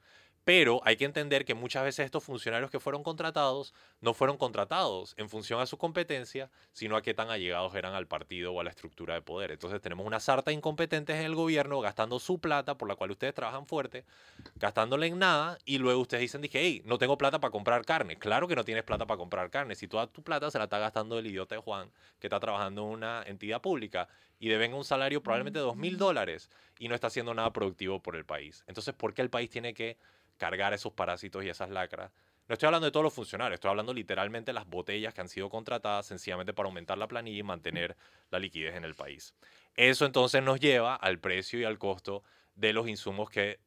Speaker 2: pero hay que entender que muchas veces estos funcionarios que fueron contratados no fueron contratados en función a su competencia, sino a qué tan allegados eran al partido o a la estructura de poder. Entonces tenemos una sarta de incompetentes en el gobierno gastando su plata por la cual ustedes trabajan fuerte, gastándole en nada, y luego ustedes dicen, dije, hey, no tengo plata para comprar carne. Claro que no tienes plata para comprar carne. Si toda tu plata se la está gastando el idiota de Juan, que está trabajando en una entidad pública y deben un salario probablemente de dos mil dólares y no está haciendo nada productivo por el país. Entonces, ¿por qué el país tiene que cargar esos parásitos y esas lacras. No estoy hablando de todos los funcionarios, estoy hablando literalmente de las botellas que han sido contratadas sencillamente para aumentar la planilla y mantener la liquidez en el país. Eso entonces nos lleva al precio y al costo de los insumos que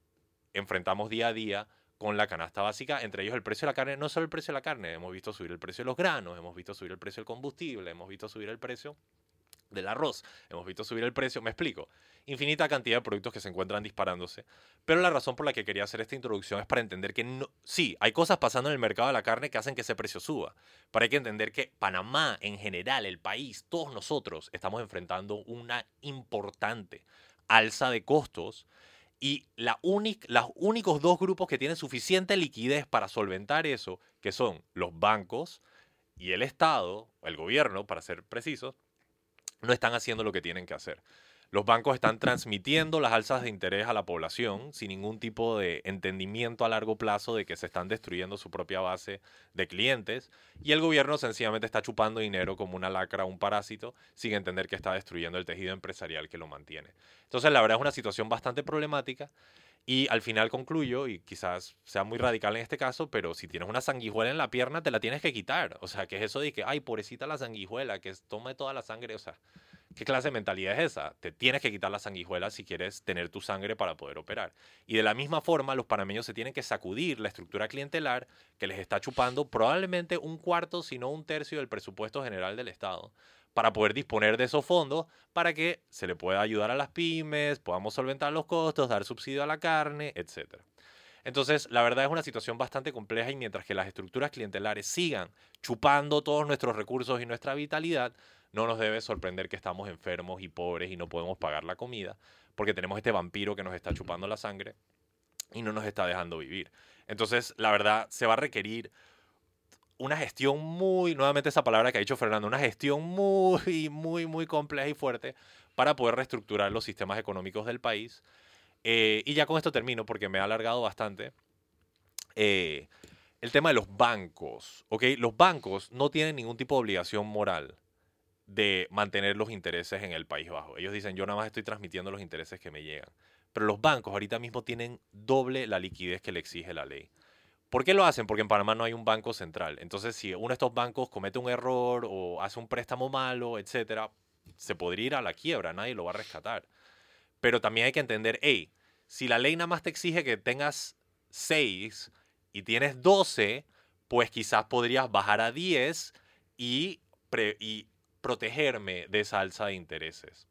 Speaker 2: enfrentamos día a día con la canasta básica, entre ellos el precio de la carne, no solo el precio de la carne, hemos visto subir el precio de los granos, hemos visto subir el precio del combustible, hemos visto subir el precio del arroz, hemos visto subir el precio, me explico, infinita cantidad de productos que se encuentran disparándose, pero la razón por la que quería hacer esta introducción es para entender que no, sí, hay cosas pasando en el mercado de la carne que hacen que ese precio suba, pero hay que entender que Panamá en general, el país, todos nosotros estamos enfrentando una importante alza de costos y la los únicos dos grupos que tienen suficiente liquidez para solventar eso, que son los bancos y el Estado, el gobierno, para ser precisos, no están haciendo lo que tienen que hacer. Los bancos están transmitiendo las alzas de interés a la población sin ningún tipo de entendimiento a largo plazo de que se están destruyendo su propia base de clientes y el gobierno sencillamente está chupando dinero como una lacra, un parásito, sin entender que está destruyendo el tejido empresarial que lo mantiene. Entonces, la verdad es una situación bastante problemática y al final concluyo, y quizás sea muy radical en este caso, pero si tienes una sanguijuela en la pierna, te la tienes que quitar. O sea, que es eso de que, ay, pobrecita la sanguijuela, que tome toda la sangre. O sea, ¿qué clase de mentalidad es esa? Te tienes que quitar la sanguijuela si quieres tener tu sangre para poder operar. Y de la misma forma, los panameños se tienen que sacudir la estructura clientelar que les está chupando probablemente un cuarto, si no un tercio del presupuesto general del Estado para poder disponer de esos fondos para que se le pueda ayudar a las pymes, podamos solventar los costos, dar subsidio a la carne, etc. Entonces, la verdad es una situación bastante compleja y mientras que las estructuras clientelares sigan chupando todos nuestros recursos y nuestra vitalidad, no nos debe sorprender que estamos enfermos y pobres y no podemos pagar la comida, porque tenemos este vampiro que nos está chupando la sangre y no nos está dejando vivir. Entonces, la verdad, se va a requerir una gestión muy, nuevamente esa palabra que ha dicho Fernando, una gestión muy, muy, muy compleja y fuerte para poder reestructurar los sistemas económicos del país. Eh, y ya con esto termino porque me ha alargado bastante. Eh, el tema de los bancos, ¿ok? Los bancos no tienen ningún tipo de obligación moral de mantener los intereses en el País Bajo. Ellos dicen, yo nada más estoy transmitiendo los intereses que me llegan. Pero los bancos ahorita mismo tienen doble la liquidez que le exige la ley. ¿Por qué lo hacen? Porque en Panamá no hay un banco central. Entonces, si uno de estos bancos comete un error o hace un préstamo malo, etcétera, se podría ir a la quiebra, nadie lo va a rescatar. Pero también hay que entender, hey, si la ley nada más te exige que tengas 6 y tienes 12, pues quizás podrías bajar a 10 y, y protegerme de esa alza de intereses,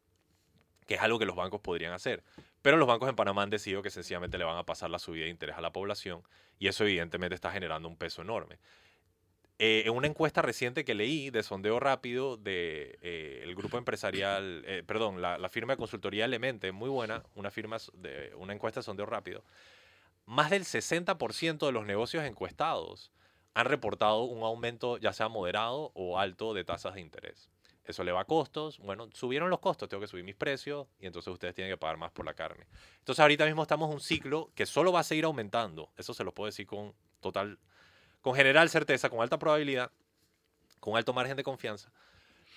Speaker 2: que es algo que los bancos podrían hacer. Pero los bancos en Panamá han decidido que sencillamente le van a pasar la subida de interés a la población y eso evidentemente está generando un peso enorme. Eh, en una encuesta reciente que leí de sondeo rápido del de, eh, grupo empresarial, eh, perdón, la, firma de consultoría Elemente, muy buena, una, firma de, una encuesta de sondeo rápido, más del 60% de los negocios encuestados han reportado un aumento ya sea moderado o alto de tasas de interés. Eso le va a costos. Bueno, subieron los costos, tengo que subir mis precios y entonces ustedes tienen que pagar más por la carne. Entonces ahorita mismo estamos en un ciclo que solo va a seguir aumentando. Eso se lo puedo decir con total con general certeza, con alta probabilidad, con alto margen de confianza,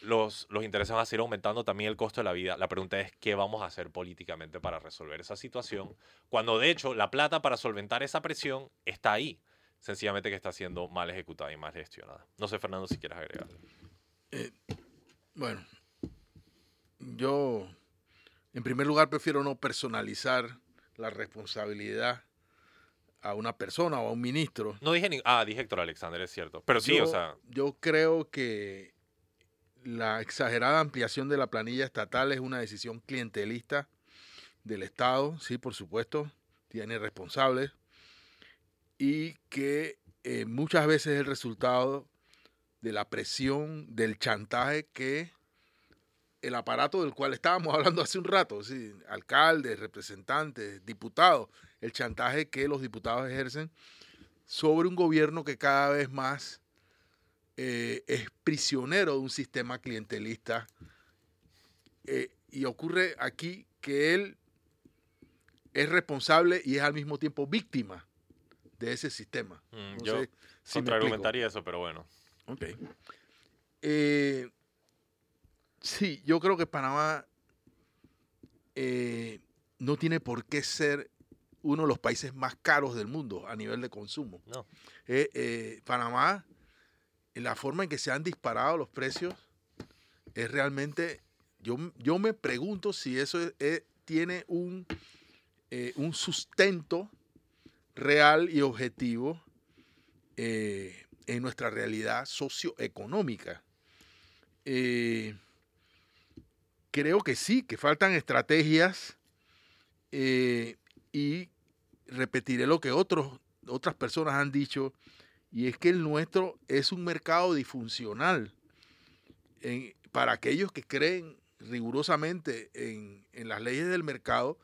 Speaker 2: los, los intereses van a seguir aumentando, también el costo de la vida. La pregunta es, ¿qué vamos a hacer políticamente para resolver esa situación? Cuando de hecho la plata para solventar esa presión está ahí, sencillamente que está siendo mal ejecutada y mal gestionada. No sé, Fernando, si quieres agregar.
Speaker 3: Eh, bueno, yo en primer lugar prefiero no personalizar la responsabilidad a una persona o a un ministro.
Speaker 2: No dije ni... Ah, dije Héctor Alexander, es cierto. Pero sí,
Speaker 3: yo,
Speaker 2: o sea...
Speaker 3: Yo creo que la exagerada ampliación de la planilla estatal es una decisión clientelista del Estado, sí, por supuesto, tiene responsables, y que eh, muchas veces es el resultado de la presión, del chantaje que el aparato del cual estábamos hablando hace un rato, ¿sí? alcaldes, representantes, diputados, el chantaje que los diputados ejercen sobre un gobierno que cada vez más eh, es prisionero de un sistema clientelista. Eh, y ocurre aquí que él es responsable y es al mismo tiempo víctima de ese sistema.
Speaker 2: Mm, yo contraargumentaría eso, pero bueno.
Speaker 3: Ok. Eh, sí, yo creo que Panamá eh, no tiene por qué ser uno de los países más caros del mundo a nivel de consumo.
Speaker 2: No.
Speaker 3: Eh, Panamá, la forma en que se han disparado los precios es realmente, yo, yo me pregunto si eso tiene un, un sustento real y objetivo en nuestra realidad socioeconómica. Eh, creo que sí, que faltan estrategias eh, y repetiré lo que otros, otras personas han dicho, y es que el nuestro es un mercado disfuncional. para aquellos que creen rigurosamente en, en las leyes del mercado,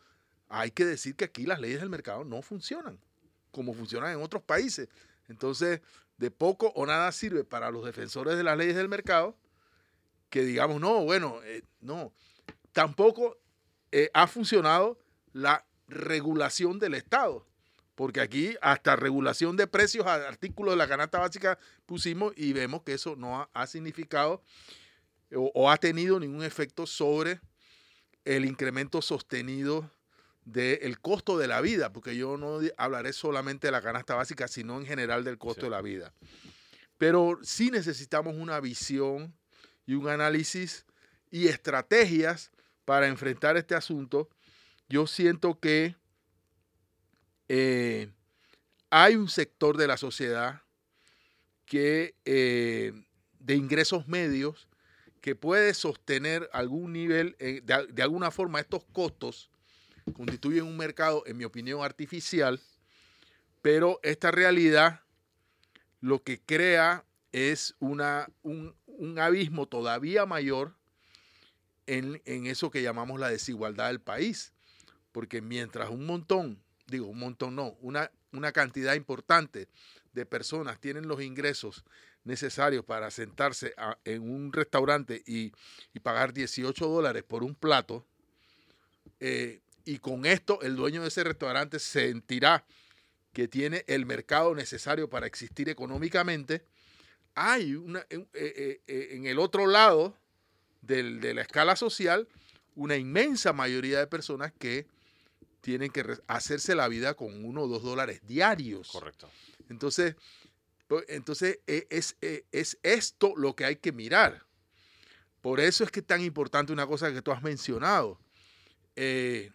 Speaker 3: hay que decir que aquí las leyes del mercado no funcionan como funcionan en otros países. Entonces, de poco o nada sirve para los defensores de las leyes del mercado que digamos, no, bueno, eh, no, tampoco eh, ha funcionado la regulación del Estado, porque aquí hasta regulación de precios a artículos de la canasta básica pusimos y vemos que eso no ha, significado o, ha tenido ningún efecto sobre el incremento sostenido del costo de la vida, porque yo no hablaré solamente de la canasta básica, sino en general del costo de la vida. Pero sí necesitamos una visión y un análisis y estrategias para enfrentar este asunto. Yo siento que eh, hay un sector de la sociedad que eh, de ingresos medios que puede sostener algún nivel, eh, de, de, alguna forma, estos costos constituyen un mercado, en mi opinión, artificial, pero esta realidad lo que crea es una, un, abismo todavía mayor en, en, eso que llamamos la desigualdad del país, porque mientras un montón, digo un montón no, una, una cantidad importante de personas tienen los ingresos necesarios para sentarse en un restaurante y, y, pagar 18 dólares por un plato, eh, y con esto el dueño de ese restaurante sentirá que tiene el mercado necesario para existir económicamente, hay una, en, eh, eh, en el otro lado del, de la escala social una inmensa mayoría de personas que tienen que hacerse la vida con uno o dos dólares diarios.
Speaker 2: Correcto.
Speaker 3: Entonces, entonces e, es, es, es esto lo que hay que mirar. Por eso es que es tan importante una cosa que tú has mencionado. Eh,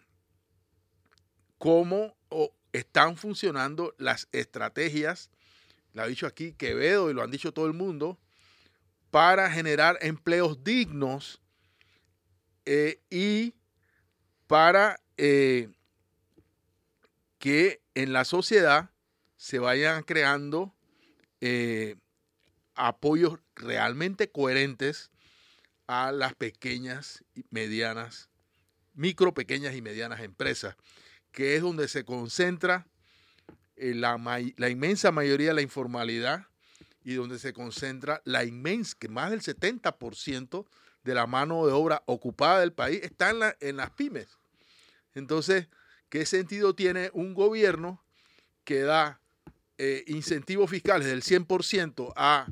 Speaker 3: cómo están funcionando las estrategias, lo ha dicho aquí Quevedo y lo han dicho todo el mundo, para generar empleos dignos eh, y para eh, que en la sociedad se vayan creando eh, apoyos realmente coherentes a las pequeñas y medianas, micro, pequeñas y medianas empresas que es donde se concentra eh, la, inmensa mayoría de la informalidad y donde se concentra la inmensa, que más del 70% de la mano de obra ocupada del país está en, en las pymes. Entonces, ¿qué sentido tiene un gobierno que da eh, incentivos fiscales del 100% a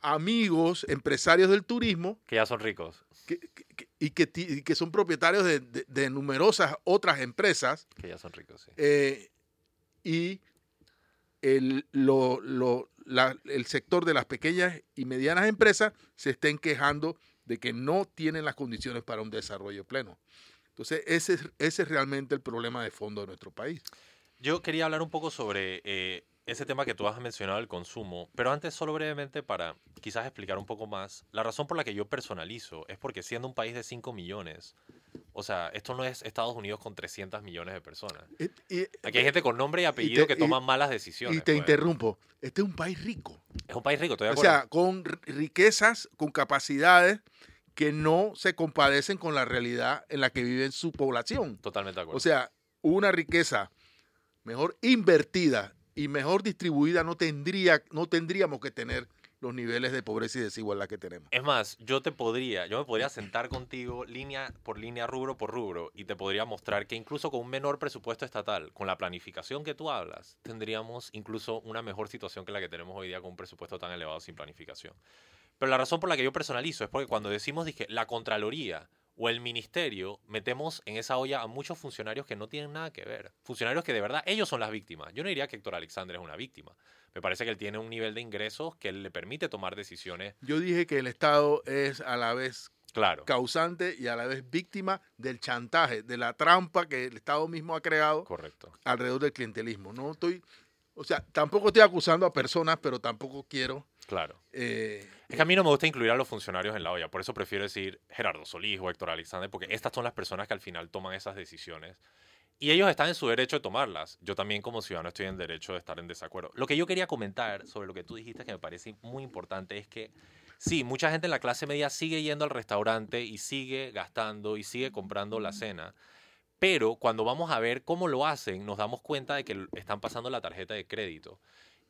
Speaker 3: amigos, empresarios del turismo,
Speaker 2: Que ya son ricos.
Speaker 3: Que- que- que- y, que, ti- y que son propietarios de, de- de numerosas otras empresas,
Speaker 2: Que ya son ricos, sí.
Speaker 3: eh, y el, lo- lo- la- el sector de las pequeñas y medianas empresas se estén quejando de que no tienen las condiciones para un desarrollo pleno. Entonces, ese es, ese es realmente el problema de fondo de nuestro país.
Speaker 2: Yo quería hablar un poco sobre eh, ese tema que tú has mencionado, el consumo, pero antes solo brevemente para quizás explicar un poco más, la razón por la que yo personalizo es porque siendo un país de 5 millones, o sea, esto no es Estados Unidos con 300 millones de personas.
Speaker 3: Y- y-
Speaker 2: Aquí hay gente con nombre y apellido
Speaker 3: te-
Speaker 2: que toman malas decisiones.
Speaker 3: y te
Speaker 2: pues.
Speaker 3: interrumpo, este es un país rico.
Speaker 2: Es un país rico, estoy de
Speaker 3: O
Speaker 2: acuerdo.
Speaker 3: sea, con ri- riquezas, con capacidades que no se compadecen con la realidad en la que vive su población.
Speaker 2: Totalmente de acuerdo.
Speaker 3: O sea, una riqueza mejor invertida y mejor distribuida no tendría, no tendríamos que tener los niveles de pobreza y desigualdad que tenemos.
Speaker 2: Es más, yo te podría, yo me podría sentar contigo línea por línea, rubro por rubro, y te podría mostrar que incluso con un menor presupuesto estatal, con la planificación que tú hablas, tendríamos incluso una mejor situación que la que tenemos hoy día con un presupuesto tan elevado sin planificación. Pero la razón por la que yo personalizo es porque cuando decimos dije, la Contraloría o el Ministerio, metemos en esa olla a muchos funcionarios que no tienen nada que ver. Funcionarios que de verdad, ellos son las víctimas. Yo no diría que Héctor Alexander es una víctima. Me parece que él tiene un nivel de ingresos que le permite tomar decisiones.
Speaker 3: Yo dije que el Estado es a la vez
Speaker 2: Claro.
Speaker 3: causante y a la vez víctima del chantaje, de la trampa que el Estado mismo ha creado
Speaker 2: Correcto.
Speaker 3: alrededor del clientelismo. No estoy, o sea, tampoco estoy acusando a personas, pero tampoco quiero.
Speaker 2: Claro.
Speaker 3: eh,
Speaker 2: Es que a mí no me gusta incluir a los funcionarios en la olla, por eso prefiero decir Gerardo Solís o Héctor Alexander, porque estas son las personas que al final toman esas decisiones. Y ellos están en su derecho de tomarlas. Yo también como ciudadano estoy en derecho de estar en desacuerdo. Lo que yo quería comentar sobre lo que tú dijiste que me parece muy importante es que sí, mucha gente en la clase media sigue yendo al restaurante y sigue gastando y sigue comprando la cena. Pero cuando vamos a ver cómo lo hacen, nos damos cuenta de que están pasando la tarjeta de crédito.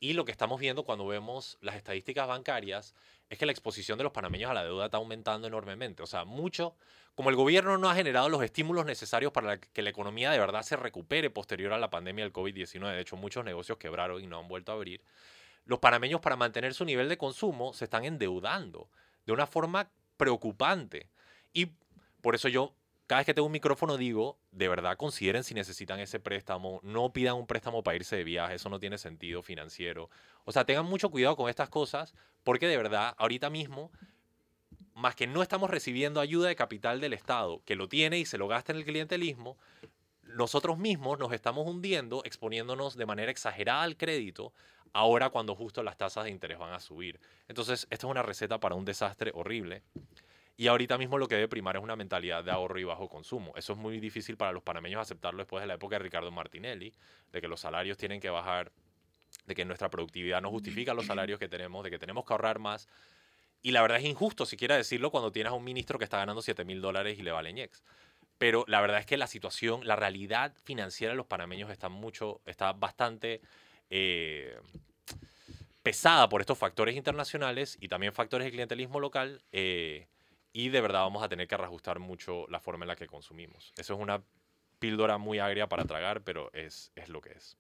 Speaker 2: Y lo que estamos viendo cuando vemos las estadísticas bancarias es que la exposición de los panameños a la deuda está aumentando enormemente. O sea, mucho, como el gobierno no ha generado los estímulos necesarios para que la economía de verdad se recupere posterior a la pandemia del COVID-19, de hecho muchos negocios quebraron y no han vuelto a abrir, los panameños para mantener su nivel de consumo se están endeudando de una forma preocupante. Y por eso yo, cada vez que tengo un micrófono, digo, de verdad consideren si necesitan ese préstamo, no pidan un préstamo para irse de viaje, eso no tiene sentido financiero. O sea, tengan mucho cuidado con estas cosas, porque de verdad, ahorita mismo, más que no estamos recibiendo ayuda de capital del Estado, que lo tiene y se lo gasta en el clientelismo, nosotros mismos nos estamos hundiendo, exponiéndonos de manera exagerada al crédito, ahora cuando justo las tasas de interés van a subir. Entonces, esta es una receta para un desastre horrible. Y ahorita mismo lo que debe primar es una mentalidad de ahorro y bajo consumo. Eso es muy difícil para los panameños aceptarlo después de la época de Ricardo Martinelli, de que los salarios tienen que bajar, de que nuestra productividad no justifica los salarios que tenemos, de que tenemos que ahorrar más. Y la verdad es injusto siquiera decirlo cuando tienes a un ministro que está ganando 7 mil dólares y le vale ñex. Pero la verdad es que la situación, la realidad financiera de los panameños está mucho, está bastante eh, pesada por estos factores internacionales y también factores de clientelismo local. eh, y de verdad vamos a tener que reajustar mucho la forma en la que consumimos. Eso es una píldora muy agria para tragar, pero es, es lo que es.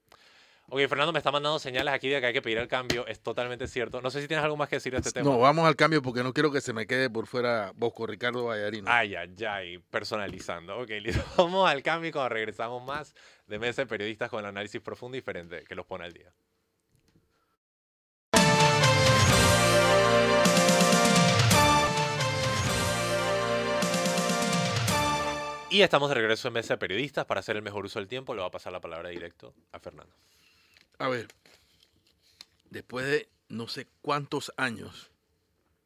Speaker 2: Ok, Fernando me está mandando señales aquí de que hay que pedir el cambio. Es totalmente cierto. No sé si tienes algo más que decir de este tema.
Speaker 3: no, vamos al cambio porque no quiero que se me quede por fuera Bosco Ricardo Vallarino.
Speaker 2: Ay, ay, ay, personalizando. Ok, listo. Vamos al cambio y cuando regresamos más de Mesa de Periodistas con el análisis profundo y diferente que los pone al día. Y estamos de regreso en Mesa de Periodistas. Para hacer el mejor uso del tiempo, le voy a pasar la palabra directo a Fernando.
Speaker 3: A ver, después de no sé cuántos años,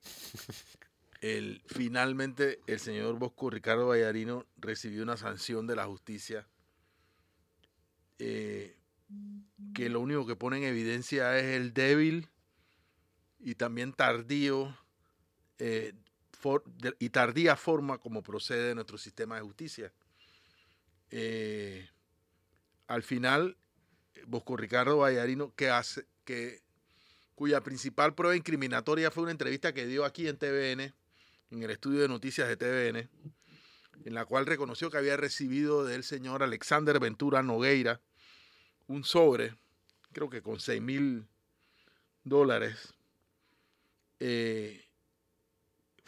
Speaker 3: el, finalmente el señor Bosco Ricardo Vallarino recibió una sanción de la justicia eh, que lo único que pone en evidencia es el débil y también tardío eh, y tardía forma como procede nuestro sistema de justicia. Eh, al final, Bosco Ricardo Vallarino, que hace, que, cuya principal prueba incriminatoria fue una entrevista que dio aquí en TVN, en el estudio de noticias de TVN, en la cual reconoció que había recibido del señor Alexander Ventura Nogueira un sobre creo que con 6 mil dólares, eh,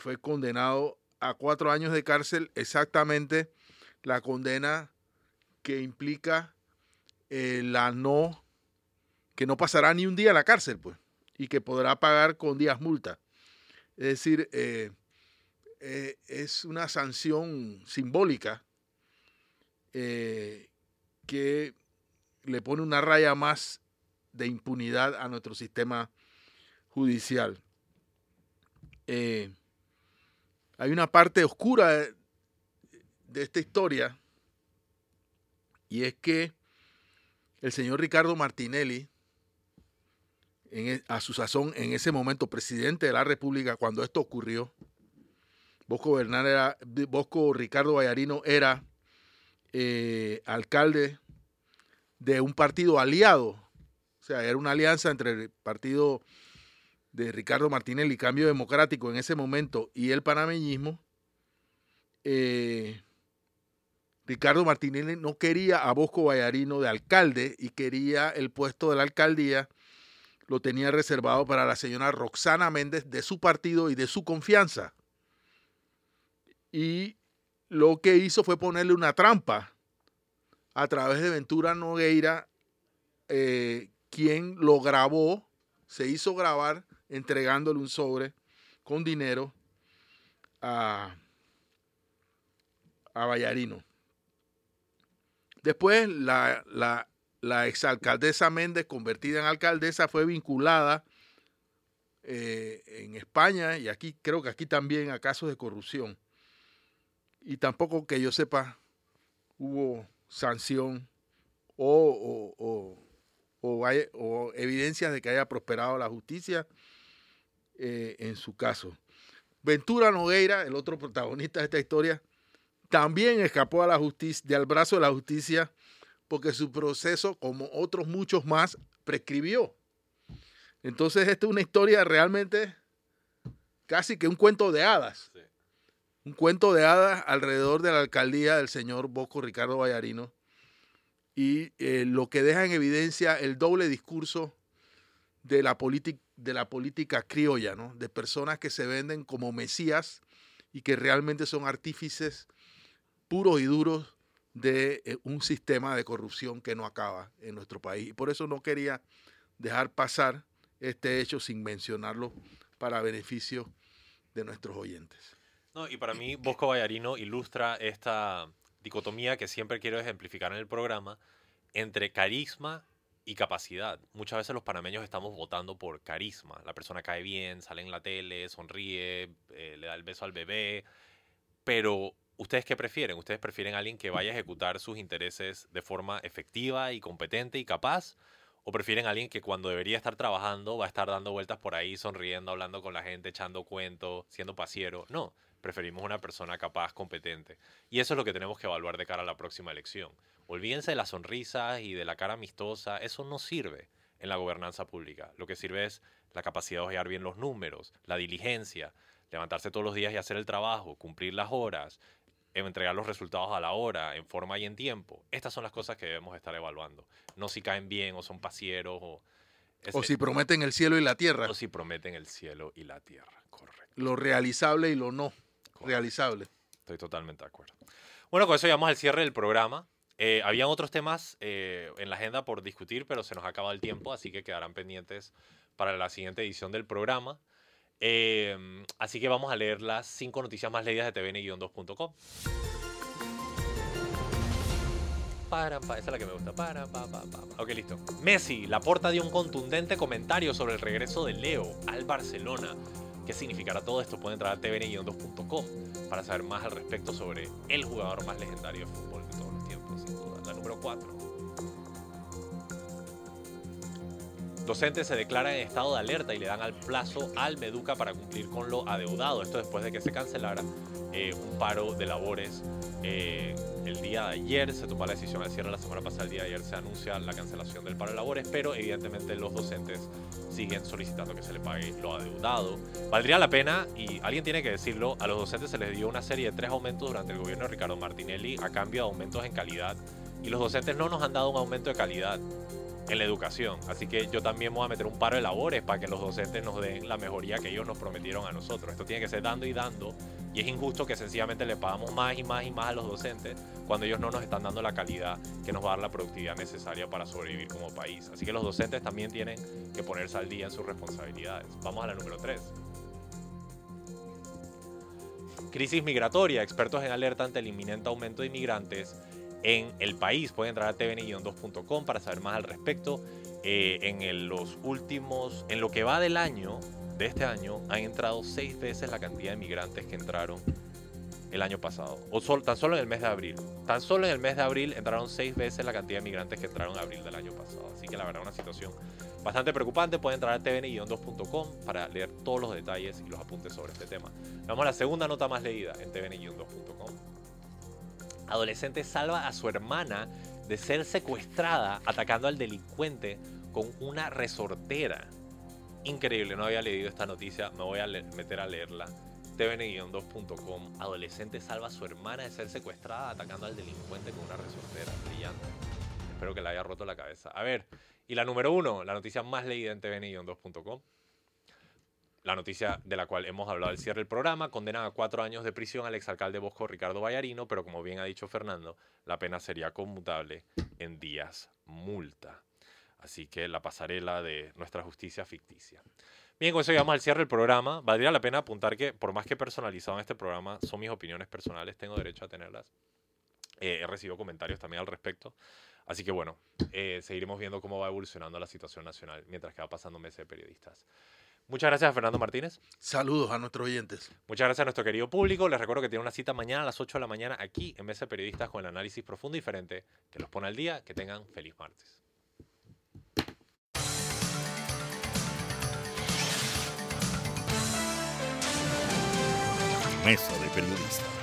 Speaker 3: fue condenado a cuatro años de cárcel, exactamente la condena que implica eh, la no, que no pasará ni un día a la cárcel, pues, y que podrá pagar con días multa. Es decir, eh, eh, es una sanción simbólica que le pone una raya más de impunidad a nuestro sistema judicial. Hay una parte oscura de, esta historia y es que el señor Ricardo Martinelli, e, a su sazón, en ese momento presidente de la República, cuando esto ocurrió, Bosco, era, Bosco Ricardo Vallarino era eh, alcalde de un partido aliado, o sea, era una alianza entre el partido de Ricardo Martinelli, Cambio Democrático en ese momento, y el panameñismo. Eh, Ricardo Martinelli no quería a Bosco Vallarino de alcalde y quería el puesto de la alcaldía, lo tenía reservado para la señora Roxana Méndez de su partido y de su confianza. Y lo que hizo fue ponerle una trampa a través de Ventura Nogueira, eh, quien lo grabó, se hizo grabar entregándole un sobre con dinero a, a Vallarino. Después, la, la, exalcaldesa Méndez, convertida en alcaldesa, fue vinculada eh, en España y aquí creo que aquí también a casos de corrupción. Y tampoco que yo sepa hubo sanción o, o, o, evidencias de que haya prosperado la justicia eh, en su caso. Ventura Nogueira, el otro protagonista de esta historia, también escapó a la justicia, del brazo de la justicia, porque su proceso, como otros muchos más, prescribió. Entonces, esta es una historia realmente casi que un cuento de hadas. Un cuento de hadas alrededor de la alcaldía del señor Bosco Ricardo Vallarino. Y eh, lo que deja en evidencia el doble discurso de la, de la política criolla, ¿no? de personas que se venden como mesías y que realmente son artífices puros y duros de eh, un sistema de corrupción que no acaba en nuestro país. Y por eso no quería dejar pasar este hecho sin mencionarlo para beneficio de nuestros oyentes.
Speaker 2: No, y para mí Bosco Vallarino ilustra esta dicotomía que siempre quiero ejemplificar en el programa entre carisma y capacidad. Muchas veces los panameños estamos votando por carisma. La persona cae bien, sale en la tele, sonríe, eh, le da el beso al bebé, pero ¿Ustedes qué prefieren? ¿Ustedes prefieren a alguien que vaya a ejecutar sus intereses de forma efectiva y competente y capaz? ¿O prefieren a alguien que cuando debería estar trabajando va a estar dando vueltas por ahí, sonriendo, hablando con la gente, echando cuentos, siendo pasiero? No, preferimos una persona capaz, competente. Y eso es lo que tenemos que evaluar de cara a la próxima elección. Olvídense de las sonrisas y de la cara amistosa, eso no sirve en la gobernanza pública. Lo que sirve es la capacidad de ojear bien los números, la diligencia, levantarse todos los días y hacer el trabajo, cumplir las horas, entregar los resultados a la hora, en forma y en tiempo. Estas son las cosas que debemos estar evaluando. No si caen bien o son pasieros o...
Speaker 3: o si prometen el cielo y la tierra.
Speaker 2: O si prometen el cielo y la tierra, correcto.
Speaker 3: Lo realizable y lo no realizable.
Speaker 2: Estoy totalmente de acuerdo. Bueno, con eso llegamos al cierre del programa. Eh, habían otros temas eh, en la agenda por discutir, pero se nos acaba el tiempo, así que quedarán pendientes para la siguiente edición del programa. Em, así que vamos a leer las cinco noticias más leídas de tvn-2.com. Para, esa es la que me gusta. Para, pa, pa, pa, ok, listo. Messi, la porta dio un contundente comentario sobre el regreso de Leo al Barcelona. ¿Qué significará todo esto? Pueden entrar a tvn-2.com para saber más al respecto sobre el jugador más legendario de fútbol de todos sin duda. La número 4. Docentes se declaran en estado de alerta y le dan al plazo al Meduca para cumplir con lo adeudado. Esto después de que se cancelara eh, un paro de labores eh, el día de ayer. Se tomó la decisión al cierre la semana pasada. El día de ayer se anuncia la cancelación del paro de labores, pero evidentemente los docentes siguen solicitando que se le pague lo adeudado. Valdría la pena, y alguien tiene que decirlo, a los docentes se les dio una serie de tres aumentos durante el gobierno de Ricardo Martinelli a cambio de aumentos en calidad. Y los docentes no nos han dado un aumento de calidad en la educación. Así que yo también voy a meter un paro de labores para que los docentes nos den la mejoría que ellos nos prometieron a nosotros. Esto tiene que ser dando y dando. Y es injusto que sencillamente le pagamos más y más y más a los docentes cuando ellos no nos están dando la calidad que nos va a dar la productividad necesaria para sobrevivir como país. Así que los docentes también tienen que ponerse al día en sus responsabilidades. Vamos a la número 3. Crisis migratoria. Expertos en alerta ante el inminente aumento de inmigrantes en el país. Pueden entrar a tvn-2.com para saber más al respecto. Eh, en los últimos, en lo que va del año, de este año, han entrado seis veces la cantidad de migrantes que entraron el año pasado. O tan solo en el mes de abril. Tan solo en el mes de abril entraron seis veces la cantidad de migrantes que entraron en abril del año pasado. Así que la verdad una situación bastante preocupante. Pueden entrar a tvn-2.com para leer todos los detalles y los apuntes sobre este tema. Vamos a la segunda nota más leída en tvn-2.com adolescente salva a su hermana de ser secuestrada atacando al delincuente con una resortera. Increíble, no había leído esta noticia, me voy a meter a leerla. tvn-2.com, adolescente salva a su hermana de ser secuestrada atacando al delincuente con una resortera. Brillante. Espero que le haya roto la cabeza. A ver, y la número uno, la noticia más leída en tvn-2.com la noticia de la cual hemos hablado al cierre del programa, condenan a cuatro años de prisión al exalcalde Bosco Ricardo Vallarino, pero como bien ha dicho Fernando, la pena sería conmutable en días multa. Así que la pasarela de nuestra justicia ficticia. Bien, con eso llegamos al cierre del programa. Valdría la pena apuntar que, por más que personalizado en este programa, son mis opiniones personales, tengo derecho a tenerlas. Eh, he recibido comentarios también al respecto. Así que bueno, eh, seguiremos viendo cómo va evolucionando la situación nacional mientras que va pasando meses de periodistas. Muchas gracias a Fernando Martínez.
Speaker 3: Saludos a nuestros oyentes.
Speaker 2: Muchas gracias a nuestro querido público. Les recuerdo que tiene una cita mañana a las 8 de la mañana aquí en Mesa de Periodistas con el análisis profundo y diferente que los pone al día. Que tengan feliz martes.
Speaker 1: Mesa de Periodistas.